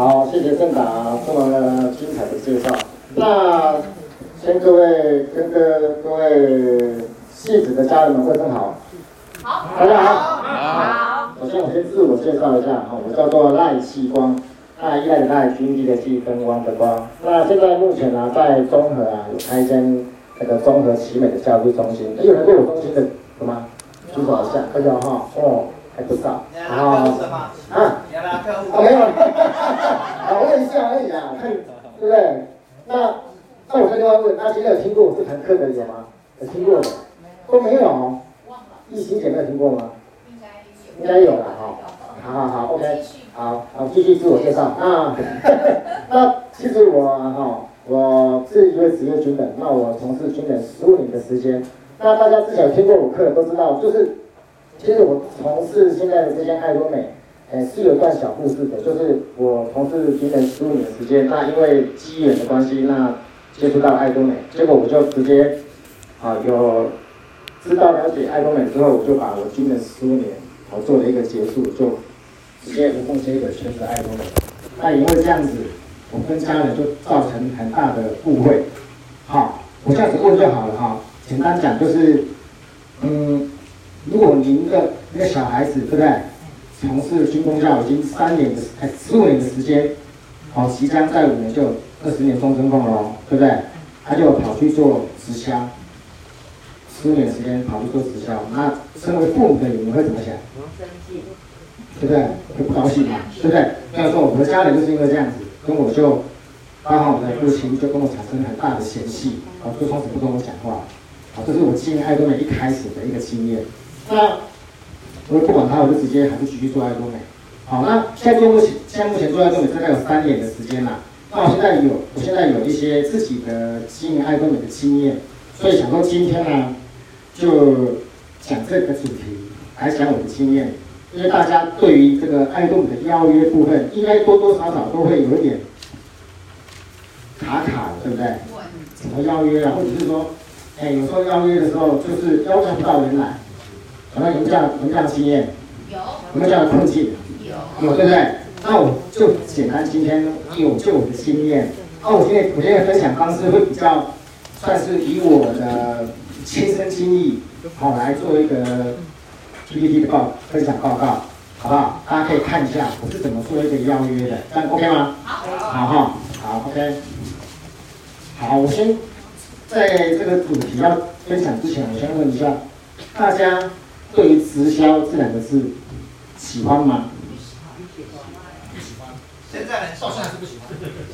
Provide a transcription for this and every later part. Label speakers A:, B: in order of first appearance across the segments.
A: 好，谢谢正达这么精彩的介绍。那先各位跟各各位戏子的家人们问声好。
B: 好，
A: 大家好。
B: 好。
A: 首先我先自我介绍一下哈，我叫做赖继光，赖依赖的赖，经济的济，灯光的光。那现在目前呢、在中和啊有开一间那个综合奇美的教育中心。有人对我中心的什么？举手一下，可以哈。哦。还不少，好，啊，没有，好问一下而已啊，看，对不对？那那我再另外问，那现在有听过我这堂课的有吗？有听过的？都没有。艺兴姐妹有听过吗？应该有了哈。好好好，OK，好，好，继续自我介绍啊。那其实我哈，我是一位职业军人，那我从事军人十五年的时间。那大家之前有听过我课的都知道，就是。其实我从事现在的这些爱多美，呃，是有一段小故事的。就是我从事军人十五年时间，那因为机缘的关系，那接触到爱多美，结果我就直接，啊，有知道了解爱多美之后，我就把我军人十五年，好做了一个结束，就直接无缝接轨选择爱多美。那因为这样子，我跟家人就造成很大的误会。好，我这样子问就好了哈。简单讲就是，嗯。如果您的那个小孩子，对不对？从事军工教已经三年的，哎，十五年的时间，好，即将在五年就二十年终身俸了，对不对？他就跑去做直销，十五年时间跑去做直销，那身为父母的你们会怎么想？生气，对不对？会不高兴嘛？对不对？所以说，我的家人就是因为这样子，跟我就，刚好我的父亲就跟我产生很大的嫌隙，好，就从此不跟我讲话，好，这是我经营爱多美一开始的一个经验。那我不管他，我就直接还是继续做爱多美。好，那现在做目前，现在目前做爱多美大概有三年的时间了。那我现在有，我现在有一些自己的经营爱多美的经验，所以想说今天呢，就讲这个主题，来讲我的经验。因为大家对于这个爱多美的邀约部分，应该多多少少都会有一点卡卡的，对不对？怎么邀约啊？或者是说，哎，有时候邀约的时候就是邀请不到人来。有。没有。这样有。这样的经验？有。有。没有。这样的困境？有。有。对不对？那我就简单今天有。就我的经验。那我今天我今天的分享方式会比较算是以我的亲身经历，好来做一个 PPT 的报分享报告，好不好？大家可以看一下我是怎么做一个邀约的，这样 OK 吗？好。好哈，好 OK。好，我先在这个主题要分享之前，我先问一下大家。对于直销这两个字，喜欢吗？不喜欢。现在呢？到现在是不喜欢。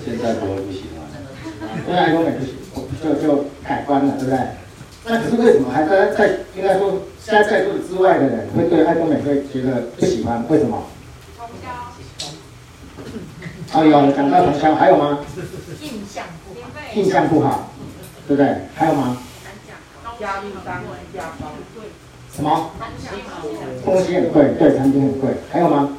A: 现在不会不喜欢。对爱多美不喜欢，就就改观了，对不对？那可是为什么还在在应该说现在在座之外的人会对爱多美会觉得不喜欢？为什么？传销。啊有讲到传销，还有吗？印象不好。印象不好，对不对？还有吗？压力大，压包。什么？东西很贵，对，产品很贵。还有吗？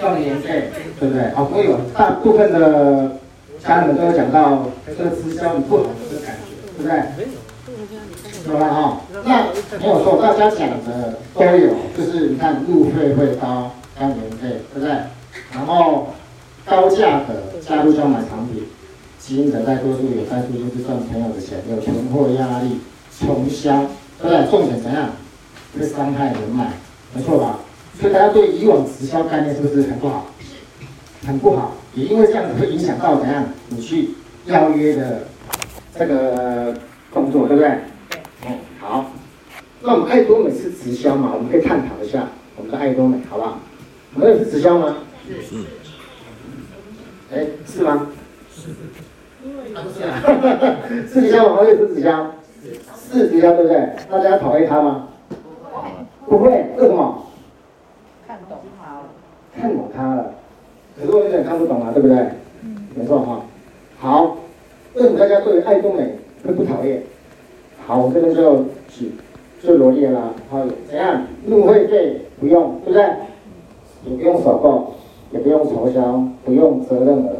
A: 要年费，对不对？哦，所以有大部分的家人们都有讲到这个直销不好的感觉，对不对？有了哈，那没有错，大家讲的都有，就是你看路费会高，要年费，对不对？然后高价格加入销买产品，经营者大多数有在出就是赚朋友的钱，有存货压力，穷销。对不对？重点怎样？会伤害人脉，没错吧？所以大家对以往直销概念是不是很不好？很不好，也因为这样子会影响到怎样？你去邀约的这个工作，对不对？嗯，好。那我们爱多美是直销嘛？我们可以探讨一下我们的爱多美，好不好？我们也是直销吗？是。哎，是吗？是。啊，不是啊。是直销我们也是直销。是直销对不对？大家讨厌他吗？不会，为什么？看懂他了。看懂他了，可是我有点看不懂啊，对不对？嗯。没错哈。好，为什么大家对爱多美会不讨厌？好，我这边就举就罗列了。好，怎样？入会费不用，对不对？也不用首购，也不用酬销，不用责任额，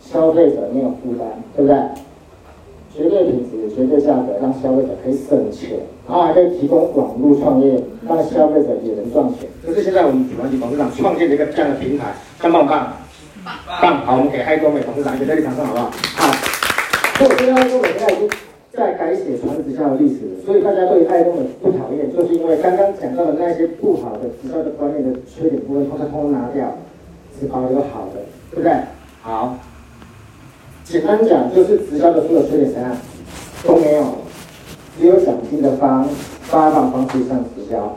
A: 消费者没有负担，对不对？绝对品质、绝对价格，让消费者可以省钱，然后还可以提供网络创业，让消费者也能赚钱。这是现在我们主办机构创建的一个这样的平台，棒不棒？棒，好，我们给爱多美董事长一个热烈掌声，好不好？好。所以我觉得爱多美现在已经在改写传直销的历史，所以大家对爱多美不讨厌，就是因为刚刚讲到的那些不好的直销的观念的缺点部分，通通拿掉，只保留好的，对不对？好。简单讲，就是直销的所有缺点怎样都没有，只有奖金的方发放方式上直销。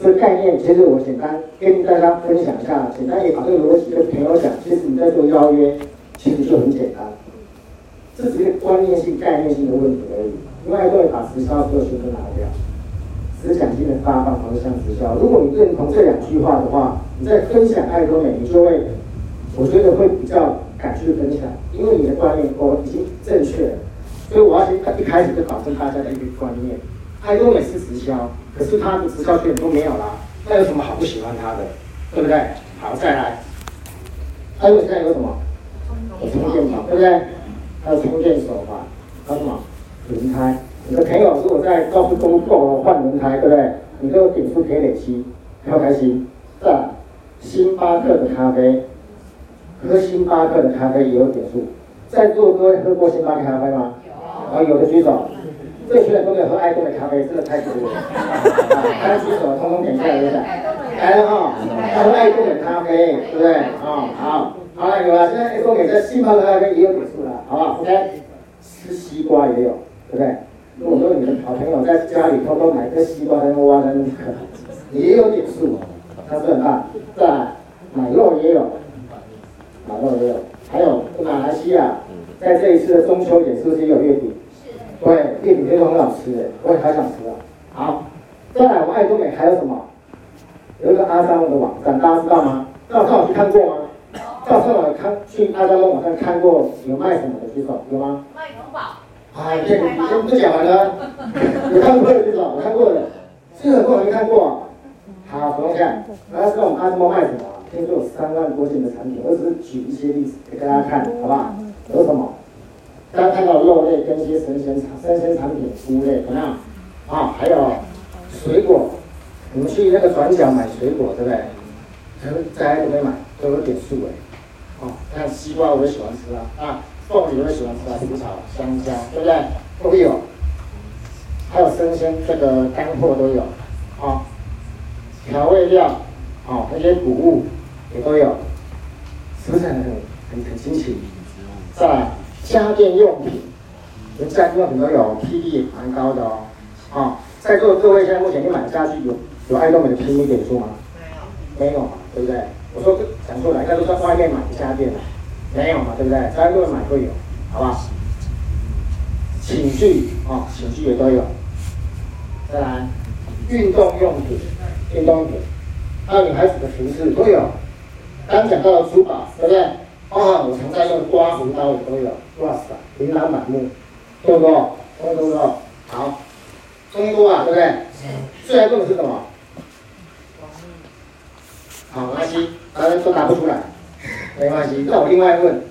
A: 这个概念其实我简单跟大家分享一下，简单也把这个逻辑跟朋友讲。其实你在做邀约，其实就很简单，这只是一个观念性、概念性的问题而已。另外，都会把直销所有权都拿掉，只奖金的发放方式向直销。如果你认同这两句话的话，你在分享爱多美，你就会，我觉得会比较敢去分享，因为你的观念我已经正确了。所以我要先一开始就保证大家的一个观念：爱多美是直销。可是他的直销券都没有啦，那有什么好不喜欢他的，对不对？好，再来，还有现在有什么？有充电宝，对不对？还有充电手环，还有什么？轮胎。你的朋友如果在高速公路过换轮胎，对不对？你都有点出可以累积，很开心。再来，星巴克的咖啡，喝星巴克的咖啡也有点数。在座各位喝过星巴克咖啡吗？有。啊，有的举手。这些人都没有喝爱豆的咖啡，真的太可恶了。大家举手，通通点下来，对不对？来了哈，他喝爱豆的咖啡，对不对？啊，好，好了，有了。现在爱多美在星巴克咖啡也有点数了，好不好？OK，吃西瓜也有，对不对？如果说你的好朋友在家里偷偷买个西瓜在那挖的那个，也有点数，他是很大。再来，奶酪也有，奶酪也有，还有马来西亚，在这一次的中秋节是不是也有月饼？对，月饼都很好吃的，我也好想吃啊。好，再来，我们爱多美还有什么？有一个阿三的网站，大家知道吗？赵少去看过吗？赵少有看去阿三的网站看过有卖什么的举手，有吗？卖农宝。哎，这个不不讲完了。有看过的举手，我看过的，是很多人没看过。好，不用讲，大家知道我们阿三卖什么？听说有三万多件的产品，我只是举一些例子给大家看，好不好？有什么？刚看到肉类跟一些生鲜产、生鲜产品、菇类，怎么样？啊，还有水果，你们去那个转角买水果，对不对？可能在那边买都有点数哎。哦，看西瓜我也喜欢吃啊，啊，凤梨我也喜欢吃啊，葡萄、香蕉，对不对？都有。还有生鲜这个干货都有，啊，调味料，啊，那些谷物也都有，是不是很很很新奇？再来。家电用品，连家电用品都有，P D 也蛮高的哦。啊，在座的各位现在目前你买的家具有有爱多美的 P D 点数吗？没有，没有嘛，对不对？我说讲出来，应该都在外面买的家电没有嘛，对不对？在外面买会有，好吧？寝具啊，寝具也都有。再来，运动用品，运动用品，还有女孩子的服饰都有。刚讲到的珠宝，对不对？哦，我常在用刮胡刀也都有，哇塞，琳琅满目，多不多？多不多？好，中多啊，对不对？嗯。最爱用的是什么？好，没关系，大家都答不出来，没关系。那我另外问，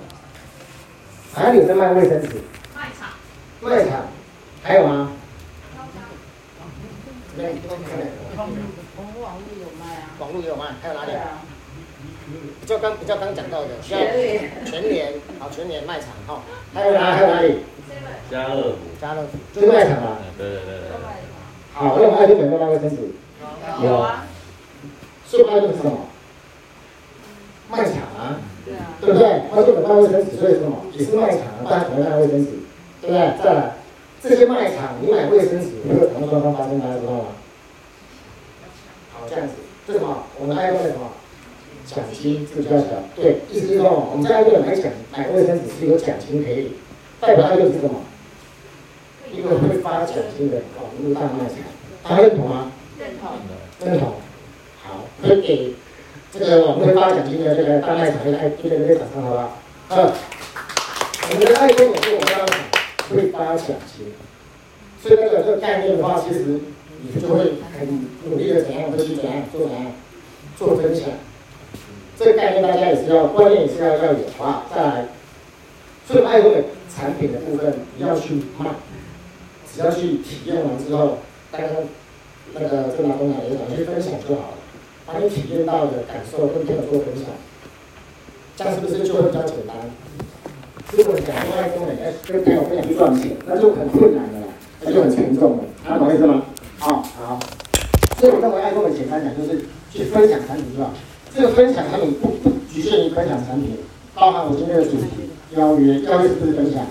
A: 哪里有在卖卫生纸？卖场。卖场，还有吗？网络有卖啊。网络也有卖，还有哪里？就刚比较刚讲到的，像全联，好全联卖场哈，还有哪还有哪里？家乐福，家乐福，这是卖场啊。对对对对。好，那我们爱多美有没有卖卫生纸？有啊。所以爱多美是什么？卖场啊。对啊。对不对？爱多美卖卫生纸，所以什么？也是卖场，大家可能卖卫生纸，对不对？再来，这些卖场你买卫生纸，会有什么状况发生？大家知道吗？好，这样子，这是什么？我们爱多美什么？奖金是比较小，对，意思是说，我们家一个人买奖买卫生纸是有奖金可以，代表他就是什么？一个会发奖金的网络大卖场，大家认同吗？认同。认同。好，可以给这个网络会发奖金的这个大卖场的爱，这个这个掌声，好不好？好。我们的爱心也是我们家会发奖金，所以那个这个概念的话，其实你就会很努力的怎样去怎样做怎样做分享。这个概念大家也是要，观念也是要要有啊。再来，所以爱多美产品的部分你要去卖，只要去体验完之后，刚刚那个这个马东来也讲，去分享就好了，把你体验到的感受跟朋友做分享。这样是不是就会比较简单？如果你讲说爱多美，哎，跟朋友分享去赚钱，那就很困难的了，那就很沉重了，大家懂意思吗？好，好。所以我认为爱多美简单讲就是去分享产品，是吧？这个分享产品不不局限于分享产品，包含我今天的主题邀约，邀约是不是分享？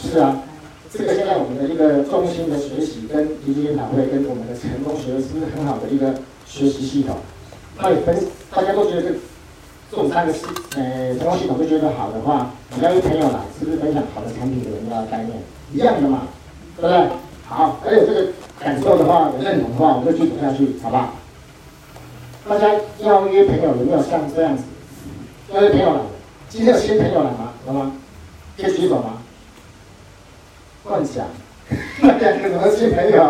A: 是啊。这个现在我们的一个中心的学习跟迪迪研讨会跟我们的成功学是不是很好的一个学习系统。那也分，大家都觉得这这种三个系，呃，成功系统都觉得好的话，你要约朋友来，是不是分享好的产品的人的概念一样的嘛？对不对？好，还有这个感受的话，我认同的话，我们就继续下去，好不好？大家邀约朋友有没有像这样子？邀约朋友来，今天有新朋友来吗？有吗？可以举手吗？幻想，那两个怎么新朋友？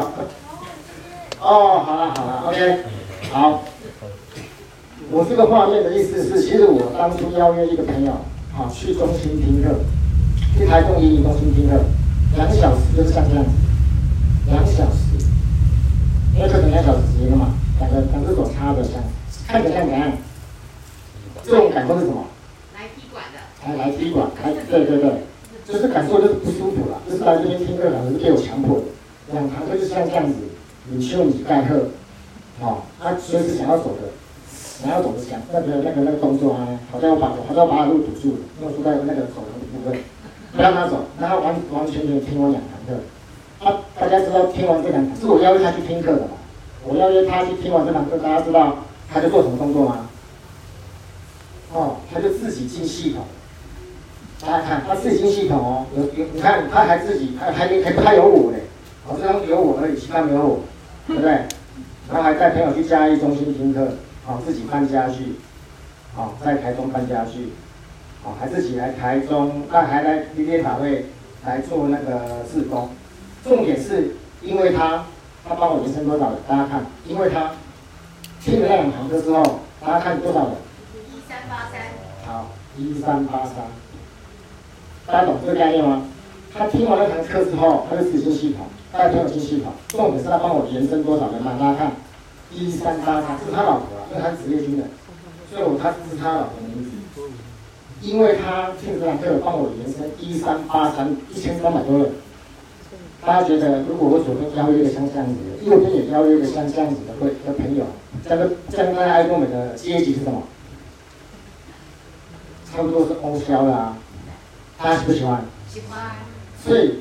A: 哦，好了好了，OK，好。我这个画面的意思是，其实我当初邀约一个朋友，啊，去中心听课，去台中一中心听课，两小时就是像这样子，两小时，因为课程两小时时间嘛，两个两个手插的像，看着像怎样？这种感受是什么？来踢馆的。来来踢馆，来对对对，就是感受就是不舒服了，就是来这边听课老师是被我强迫的，两堂课就像这样子，你修你盖课，啊，他随时想要走的。想要走的想那个那个那个动作啊，好像要把好像要把他路堵住，弄住在那个走廊的部分，不让他走，然后完完全全听我两堂课。啊，大家知道听完这两堂，是我邀约他去听课的嘛？我邀约他去听完这堂课，大家知道他就做什么动作吗？哦，他就自己进系统。大家看，他自己进系统哦，有有，你看他还自己还还没还他有我嘞，好像有我而已，其他没有我，对不对？然后还带朋友去嘉义中心听课。好，自己搬家具，好，在台中搬家具，好，还自己来台中，那还来迪迪塔位来做那个志工。重点是因为他，他帮我延伸多少人？大家看，因为他听了那两堂课之后，大家看多少人？一三八三。好，一三八三。大家懂这个概念吗？他听完那堂课之后，他就自己进系统，大家听我进系统。重点是他帮我延伸多少人？让大家看，一三八三是他老婆。因为他是职业军人，所以我他是他老婆的名字。因为他听这堂课帮我延伸一三八三一千三百多人。大家觉得，如果我左边邀约一个像这样子的，右边也邀约一个像这样子的会的朋友，这个这个爱多美的阶级是什么？差不多是欧销啦。大家喜不喜欢？喜欢。所以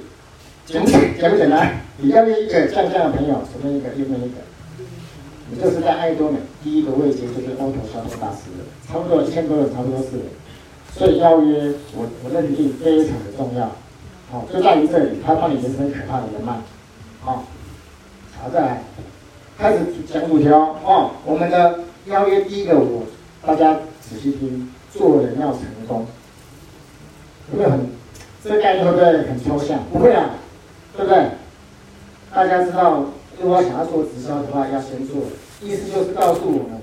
A: 简不简不简单？你邀约一个像这样的朋友，左边一个，右边一个。你就是在爱多美第一个位阶就是欧头销售大师了，差不多一千多人，差不多是。所以邀约我我认定非常的重要，好、就在于这里，他帮你人生可怕的人脉，好、好，再来开始讲主条哦。我们的邀约第一个我大家仔细听，做人要成功，有没有很这个概念会不会很抽象？不会啊，对不对？大家知道。如果想要做直销的话，要先做，意思就是告诉我们，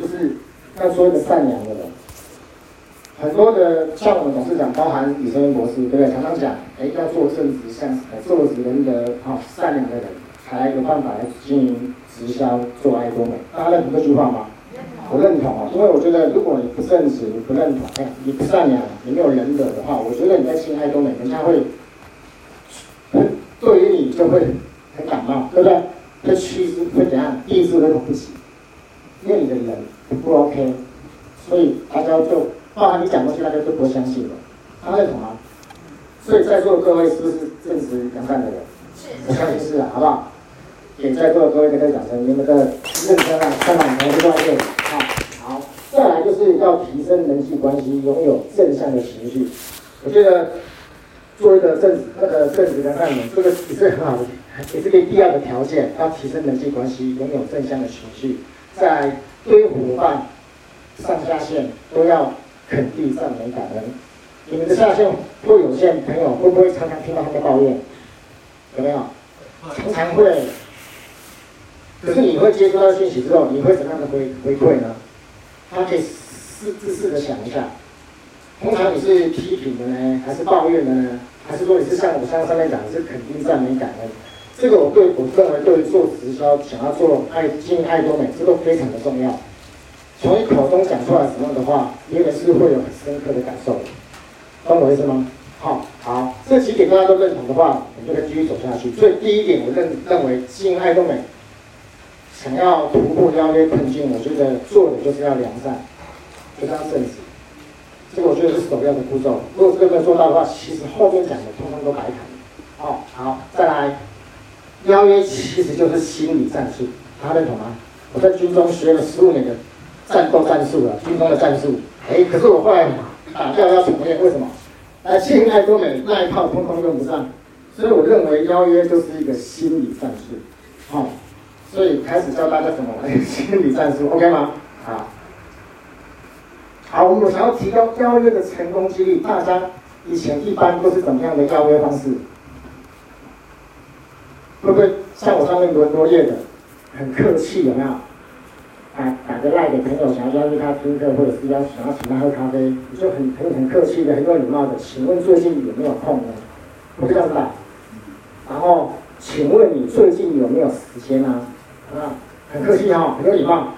A: 就是要做一个善良的人。很多的像我们董事长，包含李生博士，对不对？常常讲，哎，要做正直、善、做仁德、好善良的人，才有办法来经营直销、做爱多美。大家认同这句话吗？我认同啊，因为我觉得，如果你不正直、你不认同，哎，你不善良，你没有仁德的话，我觉得你在经营爱多美，人家会，对于你就会。很感冒，对不对？会趋之会怎样？第一次认同不起，因为你的人不 OK，所以大家就包含你讲东西，大家都不会相信了。他认同吗？所以在座的各位是不是正直良善的人？是，我相信是啊，好不好？给在座的各位一个掌声，你们的认真啊，看到没有？这段话好，好，再来就是要提升人际关系，拥有正向的情绪。我觉得做一个正那个正直良善的人，这个也是很好的。也是个第二个条件，要提升人际关系，拥有正向的情绪，在对伙伴、上下线都要肯定、赞美、感恩。你们的下线或有些朋友会不会常常听到他们抱怨？有没有？常常会。可是你会接收到信息之后，你会怎样的回回馈呢？他可以试自试的想一下。通常你是批评的呢，还是抱怨的呢？还是说你是像我像上面讲的，是肯定、赞美、感恩？这个我对我认为对于做直销，想要做爱经营爱多美，这都非常的重要。从你口中讲出来什么的话，别人是会有很深刻的感受，懂我意思吗？好，好，这几点大家都认同的话，我们就可以继续走下去。所以第一点，我认认为经营爱多美想要突破邀约困境，我觉得做的就是要良善，就是要正直。这个我觉得是首要的步骤。如果这个没有做到的话，其实后面讲的通通都白谈。哦，好，再来，邀约其实就是心理战术，大家认同吗？我在军中学了十五年的。战斗战术啊，军中的战术。哎，可是我后来打掉要重练，为什么？哎，经营爱多美那一套通通用不上，所以我认为邀约就是一个心理战术。好、哦，所以开始教大家怎么玩心理战术，OK 吗？好，好，我们想要提高邀约的成功几率，大家以前一般都是怎么样的邀约方式？会不会像我上面多多页的，很客气，有没有？打打个赖给朋友，想要邀约他听课，或者是要想要请他喝咖啡，你就很很很客气的，很有礼貌的，请问最近有没有空呢？不是这样子打。然后，请问你最近有没有时间啊？啊，很客气哈，很有礼貌。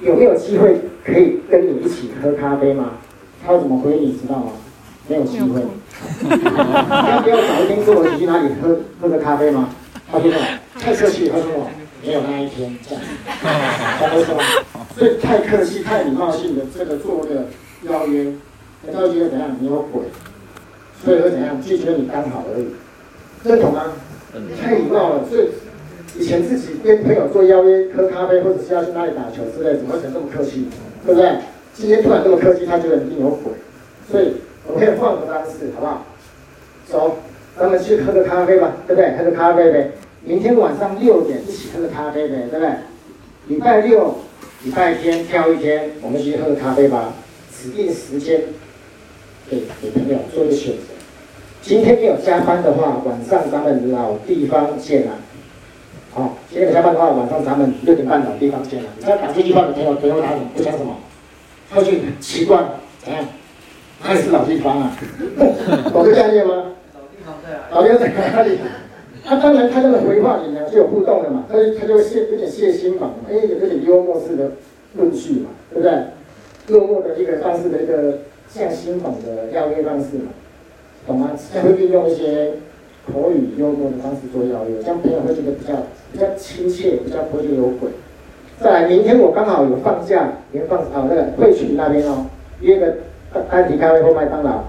A: 有没有机会可以跟你一起喝咖啡吗？他会怎么回你知道吗？没有机会。要不要早一天跟我一起去哪里喝喝个咖啡吗？他说太客气，他说没有那一天，这样，懂我意思吗？所以太客气、太礼貌性的这个做个邀约，人家会觉得怎样？你有鬼，所以会怎样？拒绝你刚好而已，认同吗？太礼貌了，所以以前自己跟朋友做邀约喝咖啡，或者是要去哪里打球之类，怎么会这么客气？对不对？今天突然这么客气，他觉得一定有鬼，所以我们可以换个方式，好不好？走，咱们去喝个咖啡吧，对不对？喝个咖啡呗。明天晚上六点一起喝个咖啡呗，对不对？礼拜六、礼拜天挑一天，我们去喝个咖啡吧。指定时间给给朋友做一个选择。今天没有加班的话，晚上咱们老地方见了。好，今天有加班的话，晚上咱们六点半老地方见了。你知道打这句话的朋友，朋友打什么？不讲什么？他就奇怪，怎样？哪里是老地方啊？懂这个概念吗？老地方在哪？老地方在哪里？他当然，他这个回话里面是有互动的嘛，他就他就会谢有点谢心嘛，哎，有点幽默式的论叙嘛，对不对？幽默的一个方式的一个像新访的邀约方式嘛，懂吗？他会运用一些口语幽默的方式做邀约，这样朋友会觉得比较比较亲切，比较不会觉得有鬼。再来，明天我刚好有放假，明天放啊那个会群那边哦，约个安迪咖啡或麦当劳，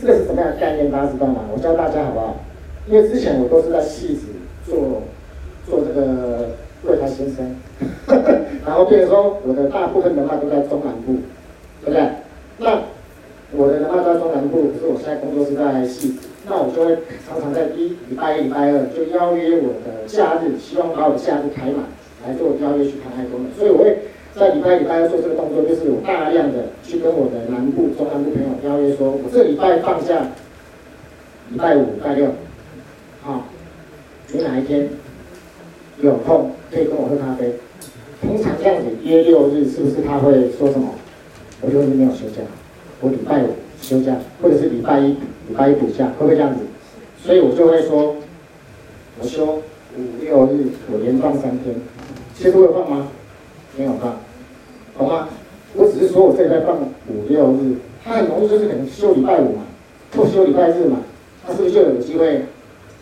A: 这个是什么样的概念？大家知道吗？我教大家好不好？因为之前我都是在戏子做做这个柜台先生，然后变成说我的大部分人脉都在中南部，对不对？那我的人脉在中南部，可是我现在工作是在戏子，那我就会常常在一礼拜一、礼拜二就邀约我的假日，希望把我的假日排满来做邀约去看爱多美，所以我会在礼拜一、礼拜二做这个动作，就是我大量的去跟我的南部、中南部朋友邀约，说我这礼拜放假，礼拜五、礼拜六。好，你哪一天有空可以跟我喝咖啡？通常这样子约六日，是不是他会说什么？我六日没有休假，我礼拜五休假，或者是礼拜一礼拜一补假，会不会这样子？所以我就会说，我休五六日，我连放三天。其实我有放吗？没有放，懂吗？我只是说我这礼拜放五六日，他很容易就是可能休礼拜五嘛，或休礼拜日嘛，他是不是就有机会？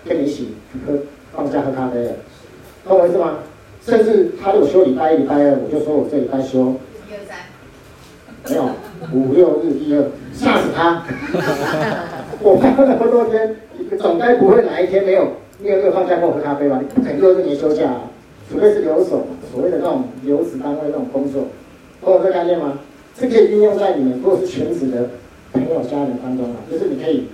A: 跟你一起喝放假喝咖啡了，懂我意思吗？甚至他如果休礼拜一、礼拜二，我就说我这礼拜休一二三，没有五六日一二，吓死他！我放了那么多天，总该不会哪一天没有没有没有放假跟我喝咖啡吧？你不可能六日没休假啊，除非是留守，所谓的那种留职单位那种工作，懂我这概念吗？这可以运用在你们如果是全职的朋友家人当中啊，就是你可以。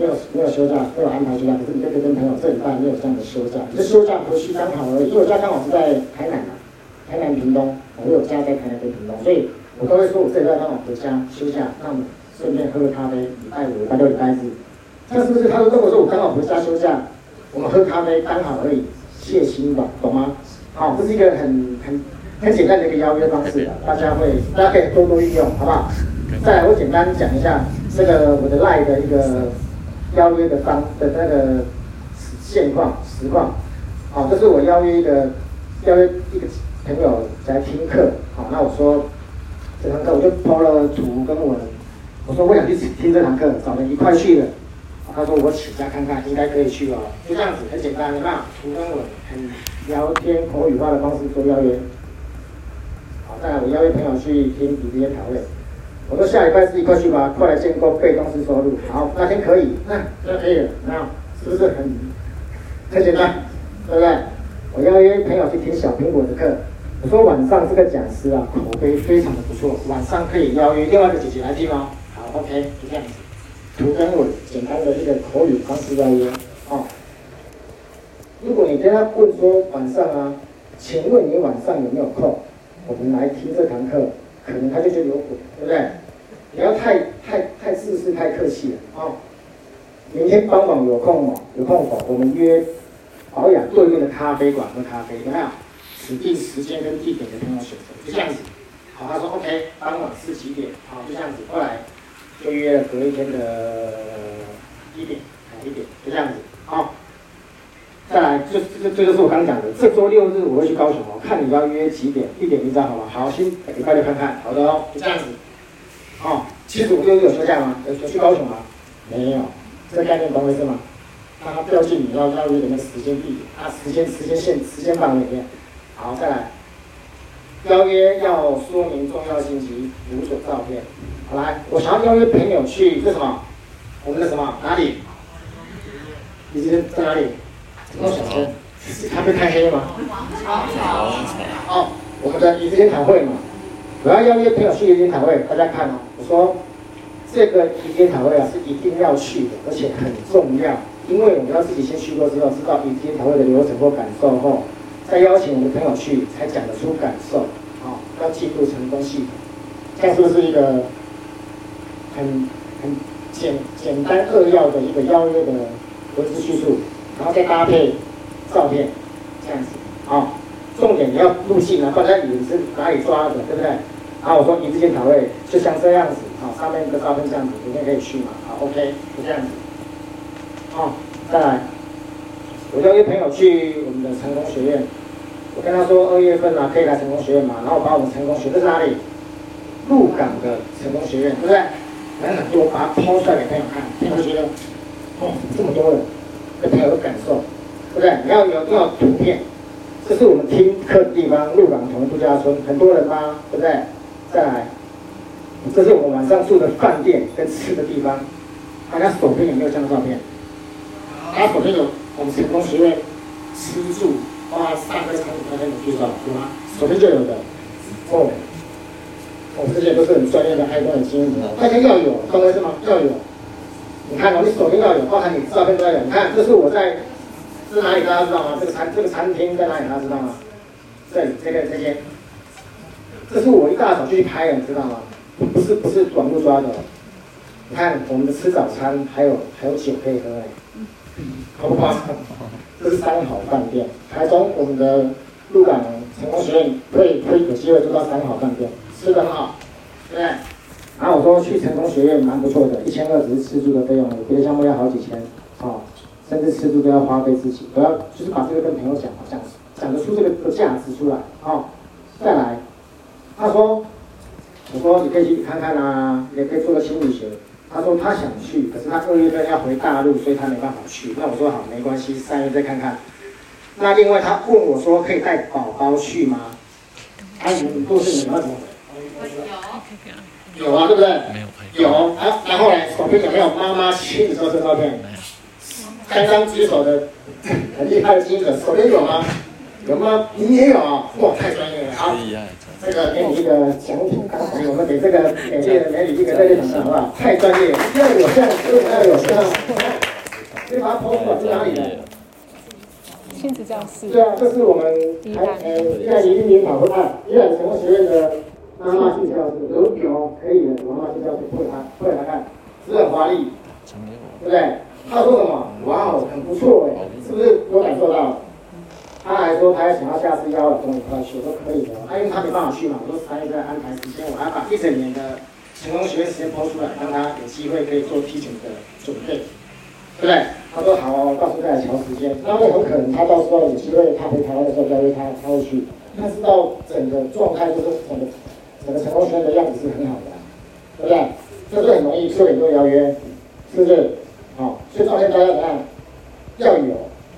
A: 没有没有休假，没有安排休假，可是你就可以跟朋友这礼拜没有这样的休假，你这休假回去刚好而已。因为我家刚好是在台南嘛，台南屏东，我有家在台南跟屏东，所以我都会说我这礼拜刚好回家休假，那我们顺便喝个咖啡。礼拜五、礼拜六、礼拜日，这是不是？他说如果说我刚好回家休假，我们喝咖啡刚好而已，谢心吧，懂吗？好，这是一个很很很简单的一个邀约方式的，大家会大家可以多多运用，好不好？再来，我简单讲一下这个我的赖的一个。邀约的方的那个现况实况，好，这是我邀约一个邀约一个朋友来听课，好，那我说这堂课我就抛了图跟我，我说我想去听这堂课，找人一块去的。他说我请假看看，应该可以去哦。就这样子，很简单，对吧？图跟我，很聊天口语化的方式做邀约。好，再来我邀约朋友去听比这些调味。我说下礼拜自己过去吧，快来建构被动式收入。好，那天可以，那那可以了，那是不是很很简单？对不对？我邀约朋友去听小苹果的课。我说晚上这个讲师啊，口碑非常的不错，晚上可以邀约另外一个姐姐来听吗。好，OK，就这样子。图跟我，简单的一个口语方式邀约哦。如果你跟他问说晚上啊，请问你晚上有没有空？我们来听这堂课，可能他就觉得有鬼，对不对？不要太太太自私，太客气了哦。明天傍晚有空吗？有空否？我们约保养对面的咖啡馆喝咖啡，有没有？指定时间跟地点的朋友选择，就这样子。好，他说 OK，傍晚是几点？好，就这样子。后来就约了隔一天的一点，一点，就这样子。好，再来，就这这就是我刚讲的，这周六日我会去高雄哦，看你要约几点，一点一张好吗？好，先礼拜六看看，好的哦，就这样子。好，七十五六有休假吗？有有去高雄吗？没有，这概念懂我意思吗？让他标记你要邀约的那时间地点啊，时间时间线时间范围里面。好，再来，邀约要说明重要信息，无所照片。好来，我想要邀约朋友去，这什么？我们的什么？哪里？你今天在哪里？那么小声，还没开黑吗？哦，我们的椅子研讨会嘛。我要邀约朋友去椅子研讨会，大家看哦。说，这个迎接讨会啊，是一定要去的，而且很重要，因为我们要自己先去过之后，知道迎接讨会的流程或感受后。再邀请我们的朋友去，才讲得出感受，啊、哦，要进入成功系统，这样是不是一个很很简简单扼要的一个邀约的文字叙述，然后再搭配照片，这样子，啊、哦，重点你要入戏呢，大家以为是哪里抓的，对不对？然后我说你之间讨论就像这样子，好、上面一个照片这样子，明天可以去嘛？好，OK，就这样子，好、哦，再来，我邀约朋友去我们的成功学院。我跟他说二月份啊，可以来成功学院嘛，然后把我们成功学，这是哪里？鹿港的成功学院，对不对？人很多，把它抛出来给朋友看，朋友觉得，哦，这么多人，给朋友有感受，对不对？你要有要有图片，这是我们听课的地方，鹿港同度假村，很多人吗？对不对？再来，这是我晚上住的饭店跟吃的地方，大家手边有没有这张照片？大家手边有我们成功学院吃住。花，三个场景大家有介绍有吗？首先就有的，哦，我们这些都是很专业的爱工的经验的，大家要有，懂我意思吗？要有，你看哦，你手边要有，包含你照片都要有。你看，这是我在，这是哪里？大家知道吗？这个餐这个餐厅在哪里？大家知道吗？这里这个这些，这是我一大早就去拍的，你知道吗？不是不是网络抓的，你看我们吃早餐还有还有酒可以喝哎，好不好？这是三好饭店，台中我们的鹿港成功学院会会有机会做到三好饭店，吃的很好，对？然后我说去成功学院蛮不错的，一千二只是吃住的费用，别的项目要好几千，哦，甚至吃住都要花费自己，我要就是把这个跟朋友讲，讲讲得出这个价值出来，哦，再来，他说，我说你可以去看看啊，也可以做个心理学。他说他想去，可是他二月份要回大陆，所以他没办法去。那我说好，没关系，三月再看看。那另外他问我说，可以带宝宝去吗？他你都是你要怎么？有，有啊，对不对？没有，有啊。然后呢，手边有没有妈妈亲自照这照片？刚刚举手的很厉害的记者，手边有吗？有吗？你也有啊？哇，太专业了，好。这个给你一个奖品，刚才我们给这个给这个美女一个热烈掌声，好不好？太专业，要有这样，要有这样，可以把它抛出来是哪里的？
B: 亲子教室。
A: 对啊，这是我们还呃现在已经研讨会啊，宜兰成功学院的妈妈亲子教室，有有可以的妈妈亲子教室，会来会来看，是不是很华丽？对不对？他说什么？哇哦，很不错哎，是不是有感受到？他还说，他要想要下次邀我跟我一块去，我说可以的。他因为他没办法去嘛，我说三月再安排时间，我还把一整年的成功学院时间抛出来，让他有机会可以做提前的准备，对不对？他说好哦，到时候再来调时间。那会很可能他到时候有机会，他回台湾的时候再约他，他会去。他知道整个状态就是整个整个成功学院的样子是很好的，对不对？这是很容易受很多邀约，是不是？好，所以照片大家怎样？要有，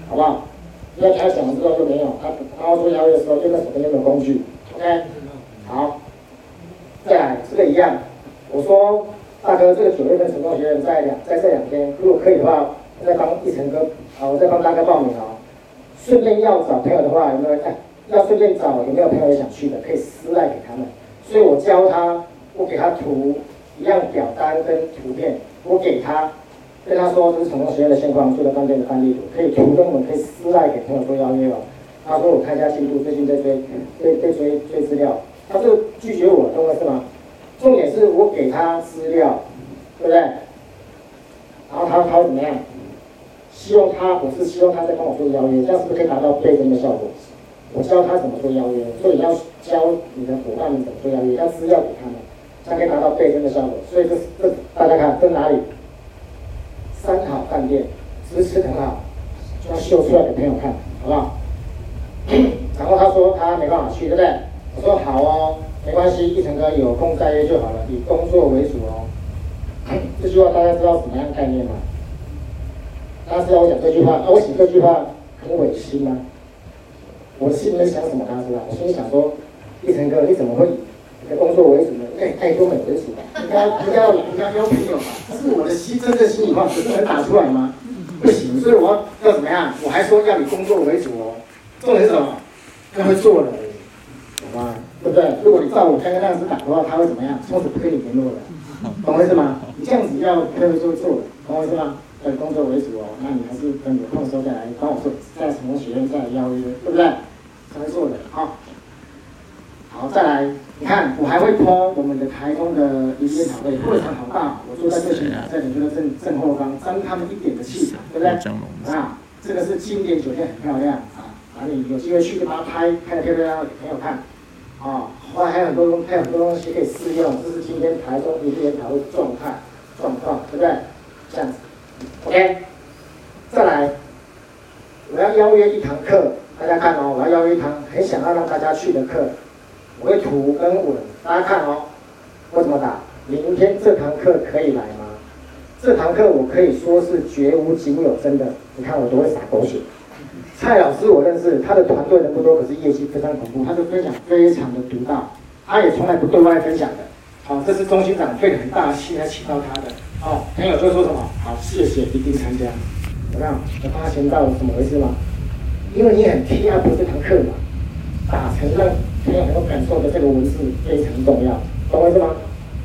A: 好不好？不要他讲完之后就没有，他他要做邀约的时候就那手边有没有工具？OK，好，再来这个一样，我说大哥，这个九月份成功学院在两在这两天，如果可以的话，我再帮一成哥，好，我再帮大哥报名啊。顺便要找朋友的话，有没有？哎，要顺便找有没有朋友也想去的，可以私赖给他们。所以我教他，我给他图一样表单跟图片，我给他，跟他说这是成功学院的现况，做的饭店的案例图，可以图跟我可以私赖给朋友做邀约哦。他说我看一下进度，最近在追，在在追追资料，他就拒绝我，懂了是吗？重点是我给他资料，对不对？然后他他会怎么样？希望他，我是希望他在帮我做邀约，这样是不是可以达到倍增的效果？我教他怎么做邀约，所以要教你的伙伴们怎么做邀约，要资料给他们，才可以达到倍增的效果。所以这这大家看这哪里？三好饭店，支持很好，就要秀出来给朋友看，好不好？然后他说他没办法去，对不对？我说好哦，没关系，一成哥有空再约就好了，以工作为主哦。这句话大家知道什么样的概念吗？他知道我讲这句话，啊，我写这句话很违心吗？我心里面想什么？他知道。我心里想说，一成哥，你怎么会以工作为主呢？哎，爱多美为主吧？应该应该要应该邀朋友嘛？这是我的心，真的心里话，可是能打出来吗？不行，所以我要要怎么样？我还说要以工作为主哦。重点是什么？要会做人，懂吗？对不对？如果你照我刚刚那样子打的话，他会怎么样？从此不跟你联络了，懂我意思吗？你这样子要会做做人，懂我意思吗？以工作为主哦，那你还是等有空的时候再来帮我做，在成功学院再来邀约，对不对？才会做的，好。好，再来，你看我还会 po 我们的台中的一些场位，会场好大，我坐在最前面，在你们的正正后方，沾他们一点的气场，对不对？啊，这个是经典酒店，很漂亮啊，哪里有机会去就把它拍，拍的漂漂亮亮给朋友看。啊，后来还有很多东，还有很多东西可以试用，这是今天台中一些研讨会状态状况，对不对？这样子。OK，再来，我要邀约一堂课，大家看哦，我要邀约一堂很想要让大家去的课，我会图跟文，大家看哦，我怎么打？明天这堂课可以来吗？这堂课我可以说是绝无仅有，真的，你看我都会撒狗血。蔡老师我认识，他的团队人不多，可是业绩非常恐怖，他的分享非常的独到，他也从来不对外分享的。好，这是中心长费了很大的气来请到他的。哦，朋友就说什么？好，谢谢，一定参加。怎么样？我发现到怎么回事吗？因为你很 T up 这堂课嘛，打成让朋友能够感受的这个文字非常重要，懂我意思吗？